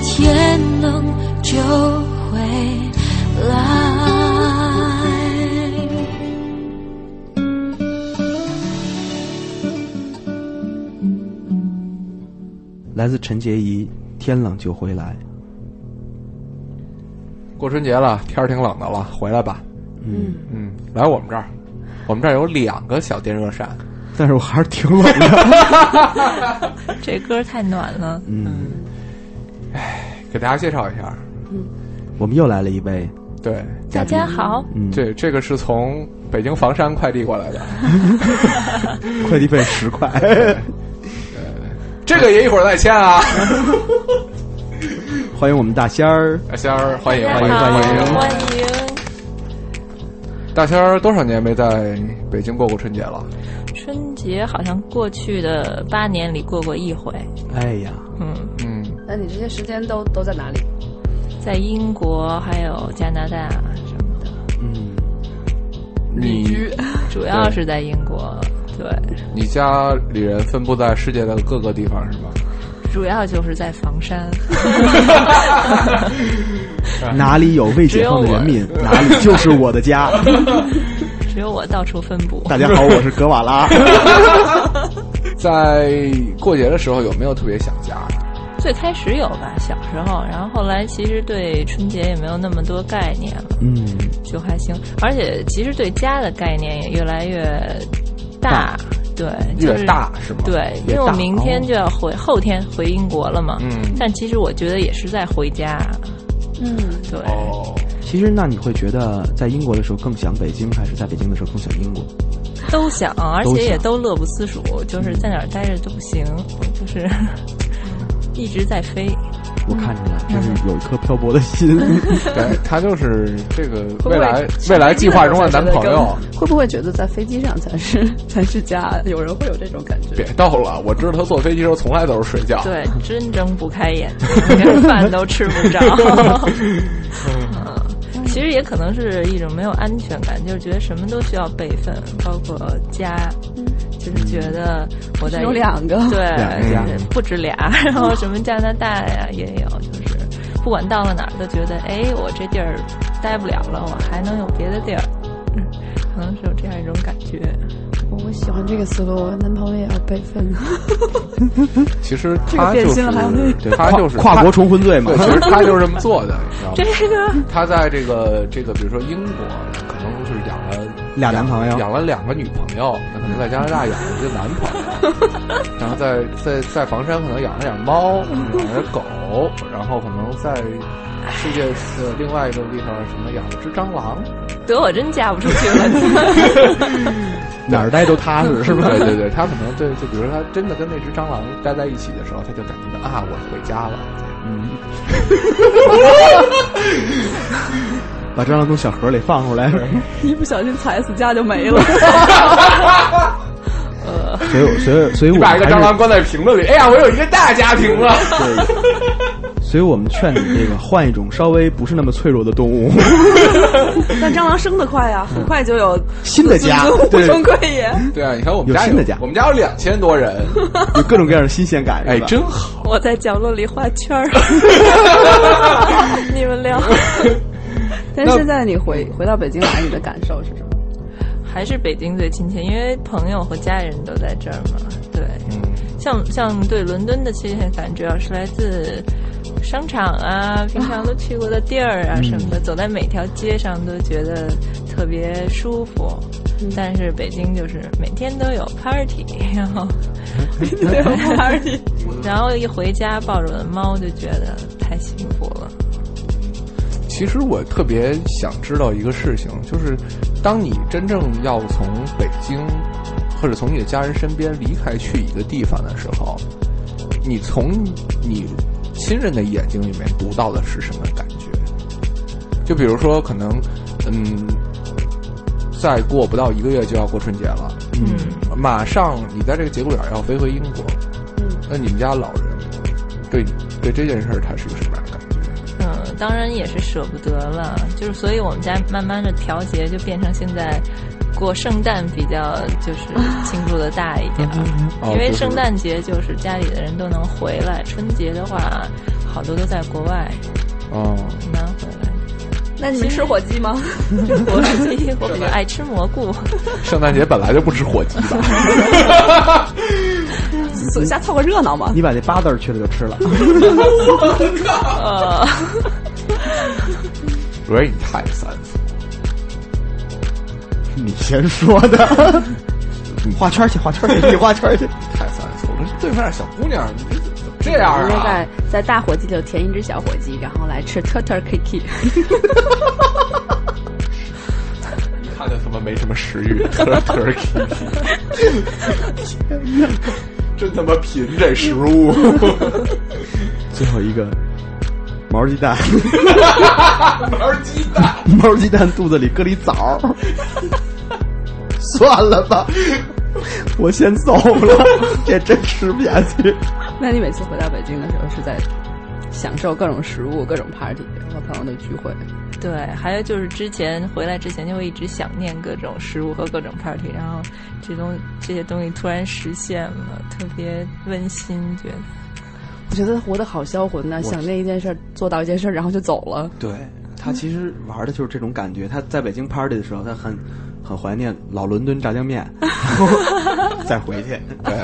Speaker 10: 天冷就回来。
Speaker 4: 来自陈洁仪，《天冷就回来》。
Speaker 5: 过春节了，天儿挺冷的了，回来吧。
Speaker 4: 嗯
Speaker 5: 嗯，来我们这儿，我们这儿有两个小电热扇。
Speaker 4: 但是我还是挺冷的。
Speaker 14: 这歌太暖了。
Speaker 4: 嗯，哎
Speaker 5: 给大家介绍一下，嗯
Speaker 4: 我们又来了一位
Speaker 5: 对，
Speaker 14: 大家好，
Speaker 4: 嗯，
Speaker 5: 对这个是从北京房山快递过来的，
Speaker 4: 快递费十块。
Speaker 5: 这个也一会儿再签啊。
Speaker 4: 欢迎我们大仙儿，
Speaker 5: 大仙儿，欢迎欢迎欢迎！
Speaker 14: 欢迎。
Speaker 5: 大仙儿多少年没在北京过过春节了？
Speaker 14: 春节好像过去的八年里过过一回。
Speaker 4: 哎呀，
Speaker 14: 嗯
Speaker 5: 嗯，
Speaker 6: 那你这些时间都都在哪里？
Speaker 14: 在英国还有加拿大什么的。
Speaker 4: 嗯，
Speaker 5: 你
Speaker 14: 主要是在英国，对，
Speaker 5: 你家里人分布在世界的各个地方是吧？
Speaker 14: 主要就是在房山。
Speaker 4: 哪里有未解放的人民，哪里就是我的家。
Speaker 14: 只有我到处分布。
Speaker 4: 大家好，我是格瓦拉。
Speaker 5: 在过节的时候有没有特别想家？
Speaker 14: 最开始有吧，小时候，然后后来其实对春节也没有那么多概念了，
Speaker 4: 嗯，
Speaker 14: 就还行。而且其实对家的概念也越来越大，对，就是
Speaker 5: 越大是吗？
Speaker 14: 对，因为我明天就要回，后天回英国了嘛，
Speaker 5: 嗯，
Speaker 14: 但其实我觉得也是在回家，
Speaker 6: 嗯，
Speaker 14: 对。
Speaker 5: 哦，
Speaker 4: 其实那你会觉得在英国的时候更想北京，还是在北京的时候更想英国？
Speaker 14: 都想，而且也都乐不思蜀，就是在哪儿待着都不行，就是一直在飞。
Speaker 4: 我看出来，就是有一颗漂泊的心。
Speaker 5: 对他就是这个未来未来计划中的男朋友。
Speaker 6: 会不会觉得在飞机上才是才是家？有人会有这种感觉？
Speaker 5: 别逗了，我知道他坐飞机时候从来都是睡觉。
Speaker 14: 对，真睁不开眼睛，连饭都吃不着。嗯，其实也可能是一种没有安全感，就是觉得什么都需要备份，包括家，就是觉得我在
Speaker 6: 有两个，
Speaker 14: 对，不止俩，然后什么加拿大呀也有，就是不管到了哪儿都觉得，哎，我这地儿待不了了，我还能有别的地儿，嗯，可能是有这样一种感觉。
Speaker 6: 我喜欢这个思路，我男朋友也要备份。
Speaker 5: 其实他就是，他就是
Speaker 4: 跨国重婚罪嘛。
Speaker 5: 其实他就是这么做的，你知道吗？
Speaker 14: 这个
Speaker 5: 他在这个这个，比如说英国，可能就是养了
Speaker 4: 俩男朋友，
Speaker 5: 养了两个女朋友，那可能在加拿大养了一个男朋友，然后在在在房山可能养了点猫，养了点狗，然后可能在世界的另外一个地方什么养了只蟑螂。
Speaker 14: 得我真嫁不出去了。
Speaker 4: 哪儿待都踏实，是吧？
Speaker 5: 对对对，他可能对，就比如说他真的跟那只蟑螂待在一起的时候，他就感觉到啊，我回家了。
Speaker 4: 嗯，把蟑螂从小盒里放出来，
Speaker 6: 一不小心踩死家就没了。
Speaker 14: 呃，
Speaker 4: 所以所以所以我
Speaker 5: 把一个蟑螂关在瓶子里，哎呀，我有一个大家庭了。
Speaker 4: 所以我们劝你这个换一种稍微不是那么脆弱的动物。
Speaker 6: 但蟑螂生得快啊，很快就有
Speaker 4: 新的家，
Speaker 6: 对，生贵也。
Speaker 5: 对啊，你看我们家
Speaker 4: 有新的家，
Speaker 5: 我们家有两千多人，
Speaker 4: 有各种各样的新鲜感，
Speaker 5: 哎，真好。
Speaker 14: 我在角落里画圈儿，你们聊。
Speaker 6: 但是现在你回回到北京来，你的感受是什么？
Speaker 14: 还是北京最亲切，因为朋友和家人都在这儿嘛。对，
Speaker 5: 嗯，
Speaker 14: 像像对伦敦的亲切感，主要是来自。商场啊，平常都去过的地儿啊，什么的，走在每条街上都觉得特别舒服。但是北京就是每天都有 party，然后
Speaker 6: 每天都有 party，
Speaker 14: 然后一回家抱着我的猫就觉得太幸福了。
Speaker 5: 其实我特别想知道一个事情，就是当你真正要从北京或者从你的家人身边离开去一个地方的时候，你从你。亲人的眼睛里面读到的是什么感觉？就比如说，可能，嗯，再过不到一个月就要过春节了，
Speaker 14: 嗯，
Speaker 5: 马上你在这个节骨眼要飞回英国，
Speaker 6: 嗯，
Speaker 5: 那你们家老人对对这件事儿他是个什么样的感觉？
Speaker 14: 嗯，当然也是舍不得了，就是所以我们家慢慢的调节，就变成现在。过圣诞比较就是庆祝的大一点，因为圣诞节就是家里的人都能回来，春节的话好多都在国外，
Speaker 5: 哦，
Speaker 14: 难回来。
Speaker 6: 那你们吃火鸡吗？
Speaker 14: 火鸡，我比较爱吃蘑菇。
Speaker 5: 圣诞节本来就不吃火鸡吧？
Speaker 6: 属下凑个热闹嘛。
Speaker 4: 你把那八字去了就吃了。
Speaker 14: 呃，
Speaker 5: 主要你太三俗。
Speaker 4: 你先说的，你画圈去，画圈去，你画圈去，
Speaker 5: 太三俗了。对面小姑娘，你怎么这样啊？
Speaker 6: 在在大火鸡里填一只小火鸡，然后来吃 turtle cake。
Speaker 5: 一 看就他妈没什么食欲，turtle cake。真他妈贫这食物。
Speaker 4: 最后一个毛鸡蛋，
Speaker 5: 毛鸡蛋，
Speaker 4: 毛鸡蛋肚子里搁里枣。算了吧，我先走了，这真吃不下去。
Speaker 6: 那你每次回到北京的时候，是在享受各种食物、各种 party 和朋友的聚会？
Speaker 14: 对，还有就是之前回来之前就会一直想念各种食物和各种 party，然后这东这些东西突然实现了，特别温馨，觉得。
Speaker 6: 我觉得活得好销魂呐！想念一件事，做到一件事，然后就走了。
Speaker 4: 对他其实玩的就是这种感觉。他在北京 party 的时候，他很很怀念老伦敦炸酱面，再回去。
Speaker 5: 对，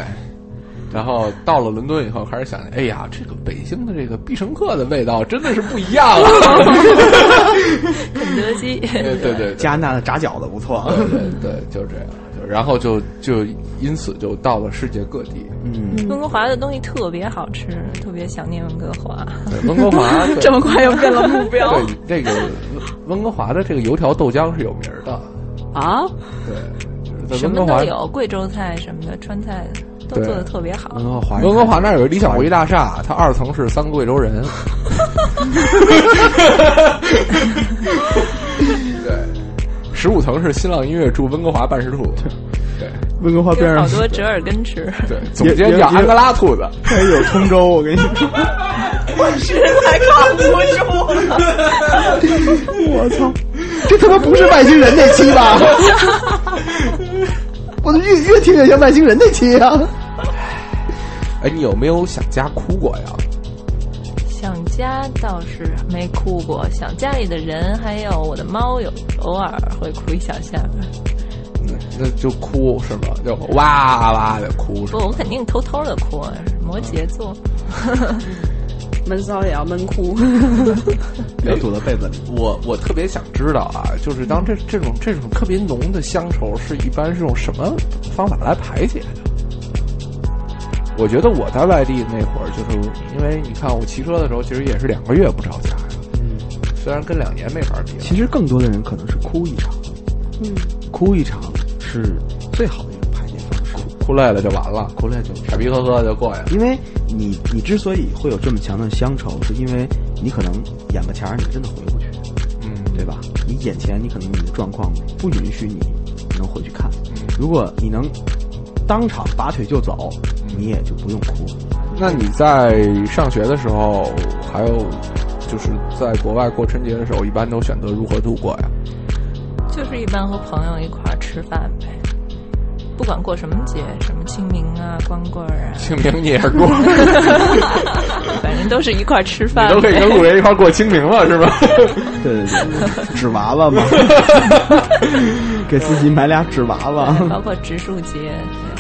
Speaker 5: 然后到了伦敦以后，开始想，哎呀，这个北京的这个必胜客的味道真的是不一样啊！
Speaker 14: 肯德基，
Speaker 5: 对对对，
Speaker 4: 加拿大的炸饺子不错。
Speaker 5: 对对对，就是这样。然后就就因此就到了世界各地。
Speaker 4: 嗯，
Speaker 14: 温哥华的东西特别好吃，特别想念温哥华。
Speaker 5: 对，温哥华
Speaker 6: 这么快又变了目标。
Speaker 5: 对，这个温哥华的这个油条豆浆是有名的
Speaker 6: 啊。
Speaker 5: 对，
Speaker 14: 什么都有，贵州菜什么的，川菜都做的特别好。
Speaker 4: 温哥华，
Speaker 5: 温哥华那儿有个理想国际大厦，它二层是三个贵州人。对。十五层是新浪音乐驻温哥华办事处，对，
Speaker 4: 温哥华边上
Speaker 14: 好多折耳根吃，
Speaker 5: 对，总监叫安哥拉兔子，
Speaker 4: 还有通州，我跟你说，
Speaker 14: 我实在扛不住
Speaker 4: 了，我操，这他妈不是外星人那期吧？我都越越听越像外星人那期啊！
Speaker 5: 哎，你有没有想家哭过呀？
Speaker 14: 想家倒是没哭过，想家里的人还有我的猫，有偶尔会哭一小下。
Speaker 5: 那就哭是吧？就哇哇的哭。
Speaker 14: 不，我肯定偷偷的哭。摩羯座，
Speaker 6: 闷骚也要闷哭。
Speaker 4: 要躲到被子里。
Speaker 5: 我我特别想知道啊，就是当这这种这种特别浓的乡愁，是一般是用什么方法来排解的？我觉得我在外地那会儿，就是因为你看我骑车的时候，其实也是两个月不着家呀。嗯，虽然跟两年没法比。
Speaker 4: 其实更多的人可能是哭一场，
Speaker 6: 嗯，
Speaker 4: 哭一场是最好的一种排解方式。
Speaker 5: 哭累了就完了，
Speaker 4: 哭累就
Speaker 5: 傻逼呵呵就过去了。
Speaker 4: 因为你你之所以会有这么强的乡愁，是因为你可能眼巴前儿你真的回不去，
Speaker 5: 嗯，
Speaker 4: 对吧？你眼前你可能你的状况不允许你能回去看。如果你能当场拔腿就走。你也就不用哭。
Speaker 5: 那你在上学的时候，还有就是在国外过春节的时候，一般都选择如何度过呀？
Speaker 14: 就是一般和朋友一块儿吃饭呗，不管过什么节，什么清明啊、光棍儿啊。
Speaker 5: 清明你也过？
Speaker 14: 反正都是一块儿吃饭。
Speaker 5: 都可以跟路人一块儿过清明了，是吧？
Speaker 4: 对对对，纸娃娃嘛，给自己买俩纸娃娃。
Speaker 14: 包括植树节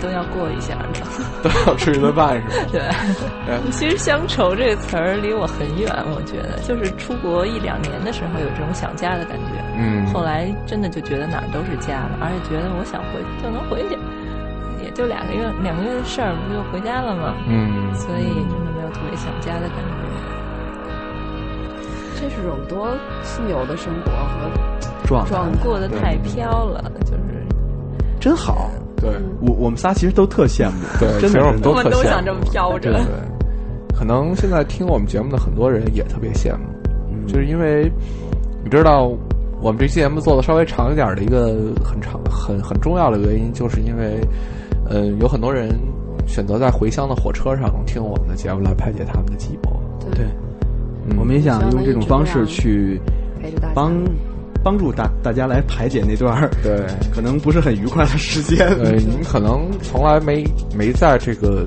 Speaker 14: 都要过一下的，
Speaker 5: 都要吃一顿饭是吧？
Speaker 14: 对。其实乡愁这个词儿离我很远，我觉得就是出国一两年的时候有这种想家的感觉。
Speaker 5: 嗯。
Speaker 14: 后来真的就觉得哪儿都是家了，而且觉得我想回就能回去，也就两个月两个月的事儿，不就回家了吗？
Speaker 5: 嗯。
Speaker 14: 所以真的没有特别想家的感觉。
Speaker 6: 这是种多自由的生活和
Speaker 4: 状
Speaker 6: 状
Speaker 14: 过得太飘了，就是
Speaker 4: 真好。
Speaker 5: 对
Speaker 4: 我我们仨其实都特羡慕，
Speaker 5: 对，
Speaker 4: 真的
Speaker 5: 我们都
Speaker 6: 特
Speaker 5: 羡慕。
Speaker 6: 想这么飘着。
Speaker 5: 对对，可能现在听我们节目的很多人也特别羡慕，就是因为你知道，我们这期节目做的稍微长一点的一个很长很很重要的原因，就是因为呃有很多人选择在回乡的火车上听我们的节目来排解他们的寂寞。
Speaker 4: 对。我们也想用这种方式去帮帮助大大家来排解那段
Speaker 5: 对
Speaker 4: 可能不是很愉快的时间。
Speaker 5: 呃，你可能从来没没在这个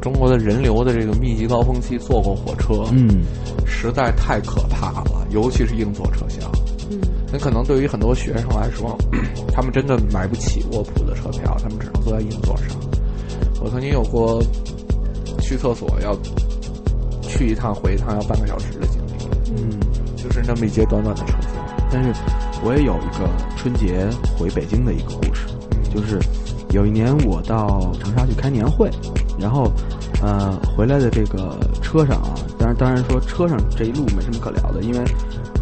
Speaker 5: 中国的人流的这个密集高峰期坐过火车，
Speaker 4: 嗯，
Speaker 5: 实在太可怕了，尤其是硬座车厢。
Speaker 6: 嗯，
Speaker 5: 那可能对于很多学生来说，他们真的买不起卧铺的车票，他们只能坐在硬座上。我曾经有过去厕所要。去一趟回一趟要半个小时的经历，
Speaker 4: 嗯，
Speaker 5: 就是那么一节短短的车厢。
Speaker 4: 但是我也有一个春节回北京的一个故事，就是有一年我到长沙去开年会，然后呃回来的这个车上啊，当然当然说车上这一路没什么可聊的，因为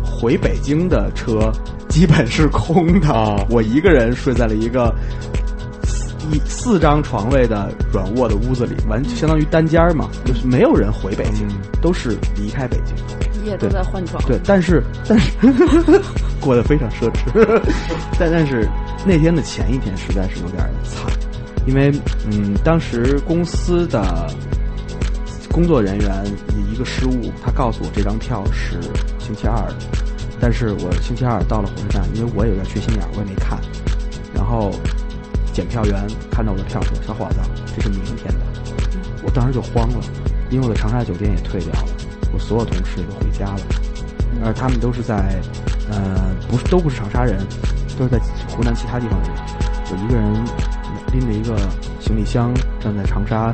Speaker 4: 回北京的车基本是空的，我一个人睡在了一个。一四张床位的软卧的屋子里，完相当于单间嘛，就是没有人回北京，都是离开北京，
Speaker 6: 一夜都在换床。
Speaker 4: 对，但是但是过得非常奢侈，但但是那天的前一天实在是有点惨，因为嗯，当时公司的工作人员一个失误，他告诉我这张票是星期二的，但是我星期二到了火车站，因为我有点缺心眼儿，我也没看。然后检票员看到我的票说：“小伙子，这是明天的。”我当时就慌了，因为我的长沙酒店也退掉了，我所有同事都回家了，而他们都是在呃，不是都不是长沙人，都是在湖南其他地方的人。我一个人拎着一个行李箱站在长沙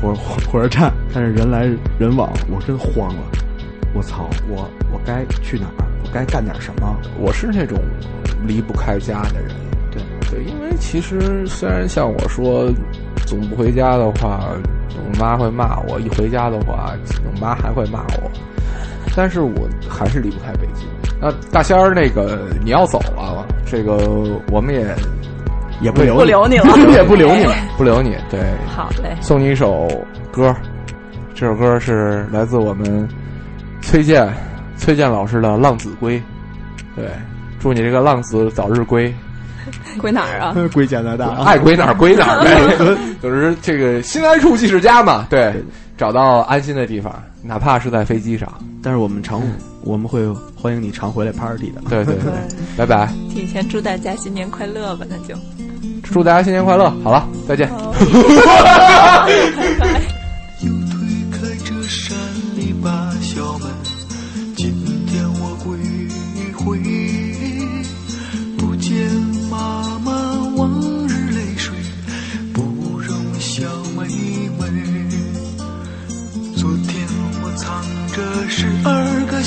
Speaker 4: 火火火车站，但是人来人往，我真慌了。我操，我我该去哪儿？我该干点什么？
Speaker 5: 我是那种离不开家的人。
Speaker 4: 对
Speaker 5: 对，因为其实虽然像我说总不回家的话，我妈会骂我；一回家的话，我妈还会骂我。但是我还是离不开北京。那大仙儿，那个你要走了，这个我们也
Speaker 4: 也不留
Speaker 6: 不留你了
Speaker 4: 也不留你了。
Speaker 5: 不留你。对，
Speaker 14: 好嘞，
Speaker 5: 送你一首歌，这首歌是来自我们崔健崔健老师的《浪子归》。对，祝你这个浪子早日归。
Speaker 6: 归哪儿啊？
Speaker 4: 归加拿大，
Speaker 5: 爱归哪儿归哪儿呗。就是这个心安处即是家嘛。对，找到安心的地方，哪怕是在飞机上。
Speaker 4: 但是我们常我们会欢迎你常回来 party 的。
Speaker 5: 对对对，拜拜，
Speaker 14: 提前祝大家新年快乐吧，那就。
Speaker 5: 祝大家新年快乐。好了，再见。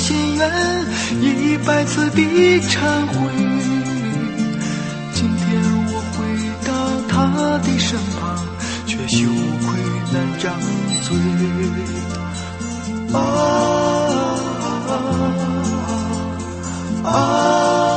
Speaker 15: 心愿，一百次的忏悔。今天我回到他的身旁，却羞愧难张嘴。啊啊啊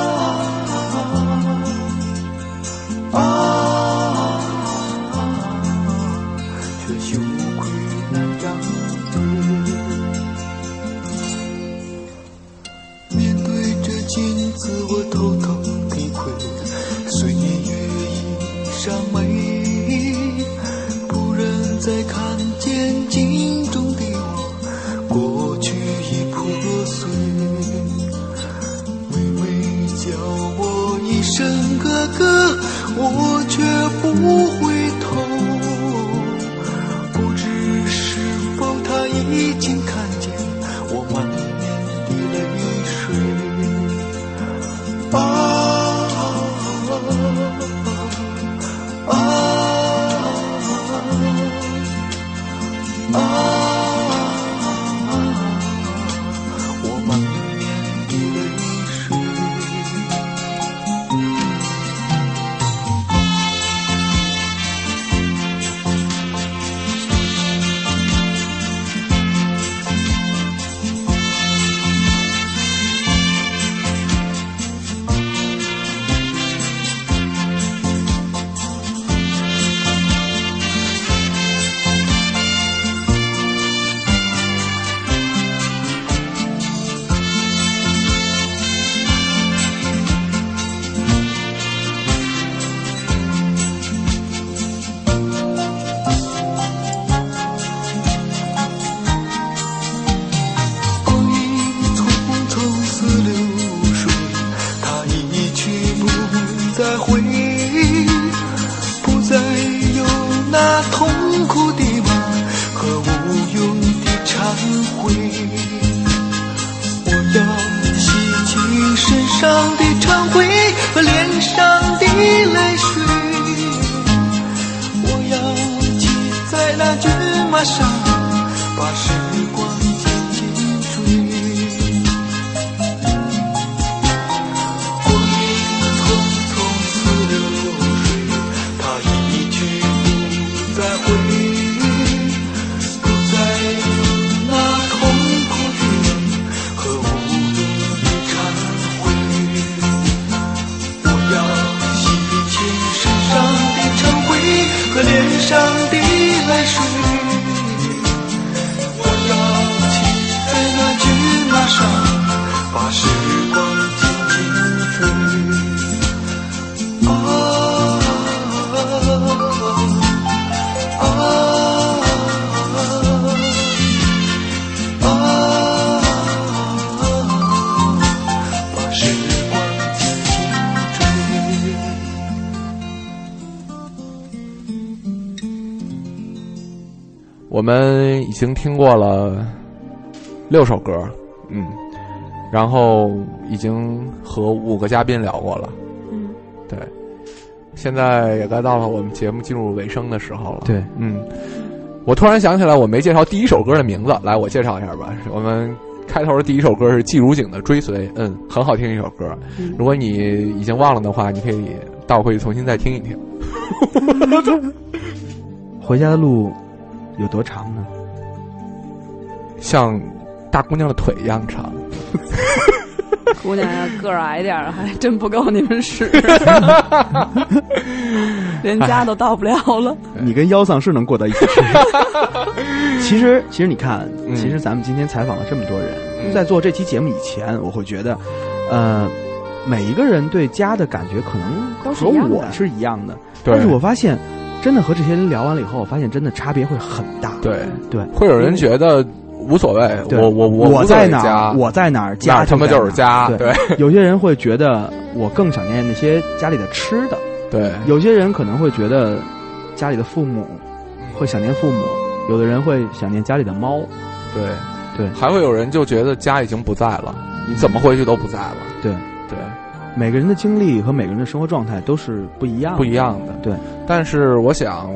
Speaker 15: 却经
Speaker 5: 听过了六首歌，嗯，然后已经和五个嘉宾聊过了，
Speaker 8: 嗯，
Speaker 5: 对，现在也该到了我们节目进入尾声的时候了。
Speaker 4: 对，
Speaker 5: 嗯，我突然想起来，我没介绍第一首歌的名字，来，我介绍一下吧。我们开头的第一首歌是季如锦的《追随》，嗯，很好听一首歌。
Speaker 6: 嗯
Speaker 5: 如果你已经忘了的话，你可以倒回去重新再听一听。
Speaker 4: 回家的路有多长呢？
Speaker 5: 像大姑娘的腿一样长。
Speaker 6: 姑娘呀，个儿矮点儿，还真不够你们使，连家都到不了了。
Speaker 4: 你跟腰丧是能过到一起去。其实，其实你看，
Speaker 5: 嗯
Speaker 4: 其实咱们今天采访了这么多人，在做这期节目以前，我会觉得，呃，每一个人对家的感觉可能
Speaker 6: 都是
Speaker 4: 和我是一样的，
Speaker 5: 对
Speaker 4: 但是我发现，真的和这些人聊完了以后，我发现真的差别会很大。
Speaker 5: 对
Speaker 4: 对，
Speaker 5: 会有人觉得无所谓，
Speaker 4: 对
Speaker 5: 我我
Speaker 4: 我
Speaker 5: 我
Speaker 4: 在哪我在哪家
Speaker 5: 他妈就是家。对
Speaker 4: 有些人会觉得我更想念那些家里的吃的，
Speaker 5: 对，
Speaker 4: 有些人可能会觉得家里的父母会想念父母，有的人会想念家里的猫。
Speaker 5: 对
Speaker 4: 对，
Speaker 5: 还会有人就觉得家已经不在了，你怎么回去都不在了。
Speaker 4: 对
Speaker 5: 对，
Speaker 4: 每个人的经历和每个人的生活状态都是不一样的
Speaker 5: 不一样的。
Speaker 4: 对，
Speaker 5: 但是我想，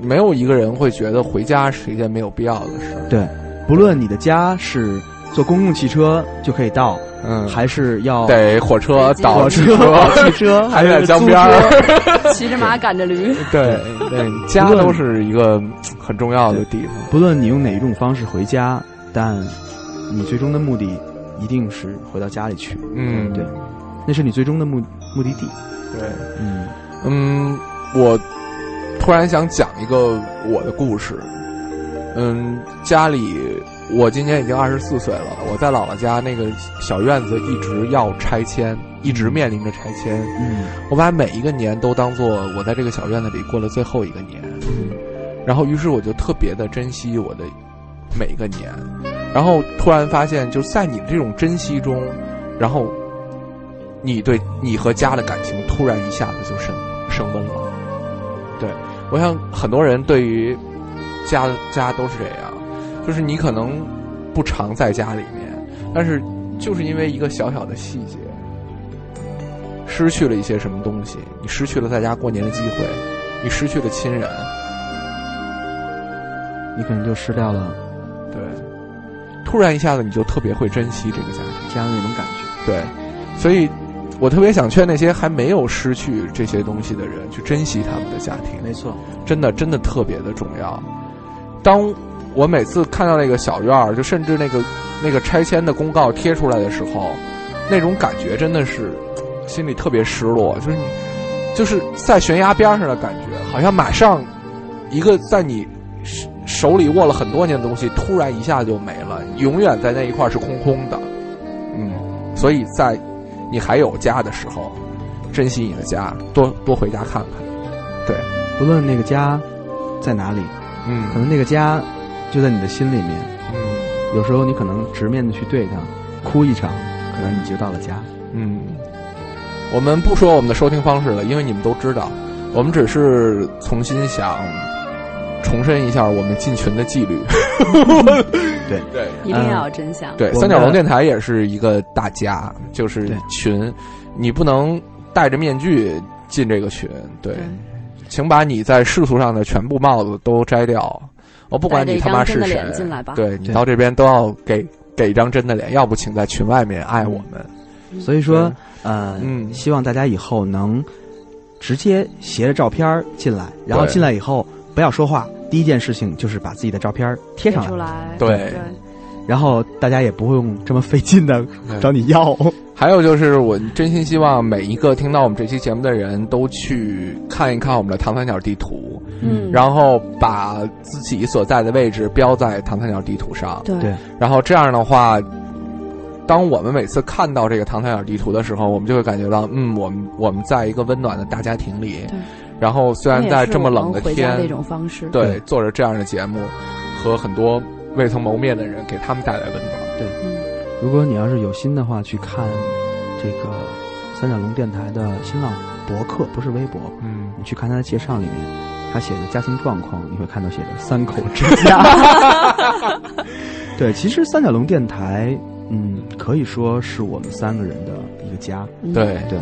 Speaker 5: 没有一个人会觉得回家是一件没有必要的事。
Speaker 4: 对，不论你的家是坐公共汽车就可以到，
Speaker 5: 嗯，
Speaker 4: 还是要
Speaker 5: 得火车倒
Speaker 4: 车、汽车，
Speaker 5: 还在江边儿
Speaker 6: 骑着马赶着驴，
Speaker 5: 对对，家都是一个很重要的地方。
Speaker 4: 不论你用哪一种方式回家，但你最终的目的一定是回到家里去。
Speaker 5: 嗯
Speaker 4: 对，那是你最终的目目的地。
Speaker 5: 对，
Speaker 4: 嗯
Speaker 5: 嗯，我突然想讲一个我的故事。嗯，家里我今年已经二十四岁了，我在姥姥家那个小院子一直要拆迁，一直面临着拆迁。
Speaker 4: 嗯，
Speaker 5: 我把每一个年都当做我在这个小院子里过了最后一个年，嗯然后于是我就特别的珍惜我的每一个年，然后突然发现，就是在你的这种珍惜中，然后你对你和家的感情突然一下子就升升温了。对，我想很多人对于家家都是这样，就是你可能不常在家里面，但是就是因为一个小小的细节，失去了一些什么东西，你失去了在家过年的机会，你失去了亲人，
Speaker 4: 你可能就失掉了
Speaker 5: 对，突然一下子你就特别会珍惜这个家庭，
Speaker 4: 家的那种感觉。
Speaker 5: 对，所以我特别想劝那些还没有失去这些东西的人，去珍惜他们的家庭。
Speaker 4: 没错，
Speaker 5: 真的真的特别的重要。当我每次看到那个小院儿，就甚至那个那个拆迁的公告贴出来的时候，那种感觉真的是心里特别失落，就是你就是在悬崖边上的感觉，好像马上一个在你手手里握了很多年的东西，突然一下就没了，永远在那一块儿是空空的。嗯，所以在你还有家的时候，珍惜你的家，多多回家看看。对，
Speaker 4: 不论那个家在哪里，
Speaker 5: 嗯
Speaker 4: 可能那个家就在你的心里面。
Speaker 5: 嗯，
Speaker 4: 有时候你可能直面的去对它，哭一场，可能你就到了家。
Speaker 5: 嗯，我们不说我们的收听方式了，因为你们都知道，我们只是重新想重申一下我们进群的纪律。
Speaker 4: 对
Speaker 5: 对，
Speaker 6: 一定要有真相。
Speaker 5: 对，三角龙电台也是一个大家，就是群，你不能戴着面具进这个群。对，请把你在世俗上的全部帽子都摘掉。我不管你他妈是谁对你到这边都要给给一张真的脸，要不请在群外面爱我们。
Speaker 4: 所以说，呃，
Speaker 5: 嗯。
Speaker 4: 希望大家以后能直接携着照片儿进来，然后进来以后不要说话，第一件事情就是把自己的照片贴上来，
Speaker 5: 对
Speaker 4: 然后大家也不会用这么费劲的找你要。
Speaker 5: 还有就是，我真心希望每一个听到我们这期节目的人都去看一看我们的唐三角地图，
Speaker 6: 嗯，
Speaker 5: 然后把自己所在的位置标在唐三角地图上。
Speaker 6: 对
Speaker 4: 对
Speaker 5: 然后这样的话，当我们每次看到这个唐三角地图的时候，我们就会感觉到，嗯，我们我们在一个温暖的大家庭里。
Speaker 6: 对。
Speaker 5: 然后虽然在这么冷的天，
Speaker 6: 那种方式。
Speaker 5: 对，做着这样的节目，和很多未曾谋面的人，给他们带来温暖。
Speaker 4: 对如果你要是有心的话，去看这个三角龙电台的新浪博客，不是微博，
Speaker 5: 嗯
Speaker 4: 你去看他的介绍里面，他写的家庭状况，你会看到写的三口之家。对，其实三角龙电台，嗯，可以说是我们三个人的一个家。
Speaker 5: 对
Speaker 4: 对，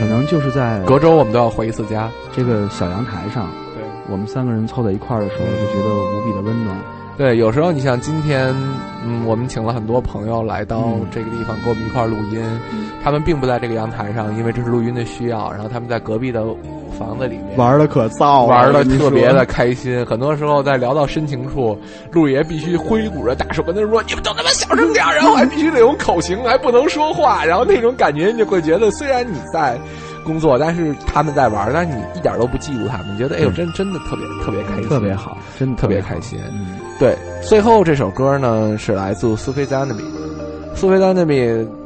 Speaker 4: 可能就是在
Speaker 5: 隔周我们都要回一次家，
Speaker 4: 这个小阳台上，
Speaker 5: 对
Speaker 4: 我们三个人凑在一块儿的时候，就觉得无比的温暖。
Speaker 5: 对，有时候你像今天，嗯，我们请了很多朋友来到这个地方跟我们一块儿录音，他们并不在这个阳台上，因为这是录音的需要，然后他们在隔壁的房子里面
Speaker 4: 玩的可燥，
Speaker 5: 玩的特别的开心。很多时候在聊到深情处，陆爷必须挥舞着大手跟他说：“你们都他妈小声点然后还必须得用口型，还不能说话，然后那种感觉你就会觉得，虽然你在。工作，但是他们在玩，但是你一点都不嫉妒他们，你觉得哎呦，真真的特别特别开心，
Speaker 4: 特别好，真的
Speaker 5: 特别开心。嗯，对。最后这首歌呢是来自苏菲丹的米，苏菲丹的米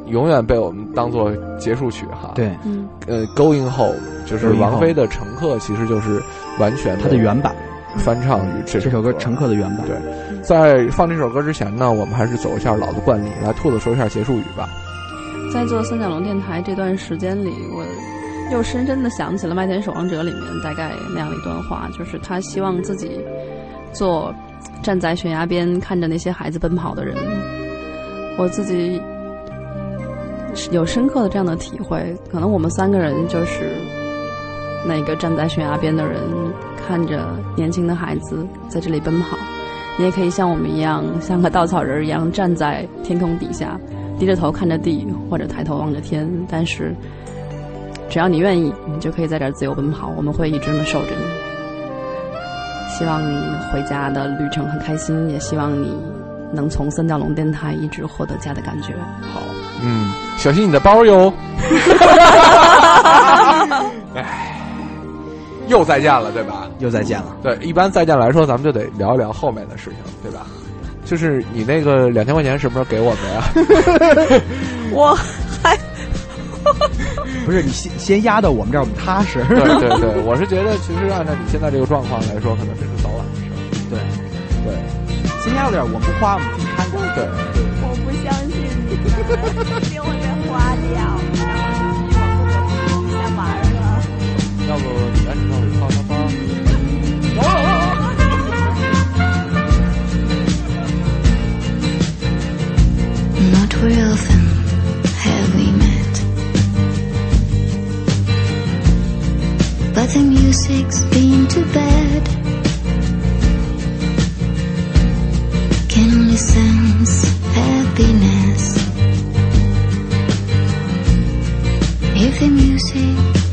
Speaker 5: 永远被我们当做结束曲哈。
Speaker 4: 对，
Speaker 5: 嗯，呃，Going Home 就是王菲的《乘客》，其实就是完全
Speaker 4: 它的原版
Speaker 5: 翻唱于这
Speaker 4: 这首歌《乘客》的原版。
Speaker 5: 对，在放这首歌之前呢，我们还是走一下老的惯例，来兔子说一下结束语吧。
Speaker 6: 在做三角龙电台这段时间里，我。又深深的想起了《麦田守望者》里面大概那样一段话，就是他希望自己做站在悬崖边看着那些孩子奔跑的人。我自己有深刻的这样的体会，可能我们三个人就是那个站在悬崖边的人，看着年轻的孩子在这里奔跑。你也可以像我们一样，像个稻草人一样站在天空底下，低着头看着地，或者抬头望着天，但是。只要你愿意，你就可以在这儿自由奔跑。我们会一直这么守着你。希望你回家的旅程很开心，也希望你能从三角龙电台一直获得家的感觉。
Speaker 5: 好，嗯，小心你的包哟。哎，又再见了，对吧？
Speaker 4: 又再见了。
Speaker 5: 对，一般再见来说，咱们就得聊一聊后面的事情，对吧？就是你那个两千块钱什么时候给我们呀？
Speaker 6: 我还。
Speaker 4: 不是你先先压到我们这儿，我们踏实。
Speaker 5: 对对对，我是觉得，其实按照你现在这个状况来说，可能这是早晚的事儿。
Speaker 4: 对
Speaker 5: 对，
Speaker 4: 先压到点，我不花，我们自己看着。
Speaker 5: 对，
Speaker 1: 我不相信你，给我给花掉，然后就往不想玩了。
Speaker 5: 要不你来让我泡泡包
Speaker 10: ？Not But the music's been too bad. Can only sense happiness. If the music.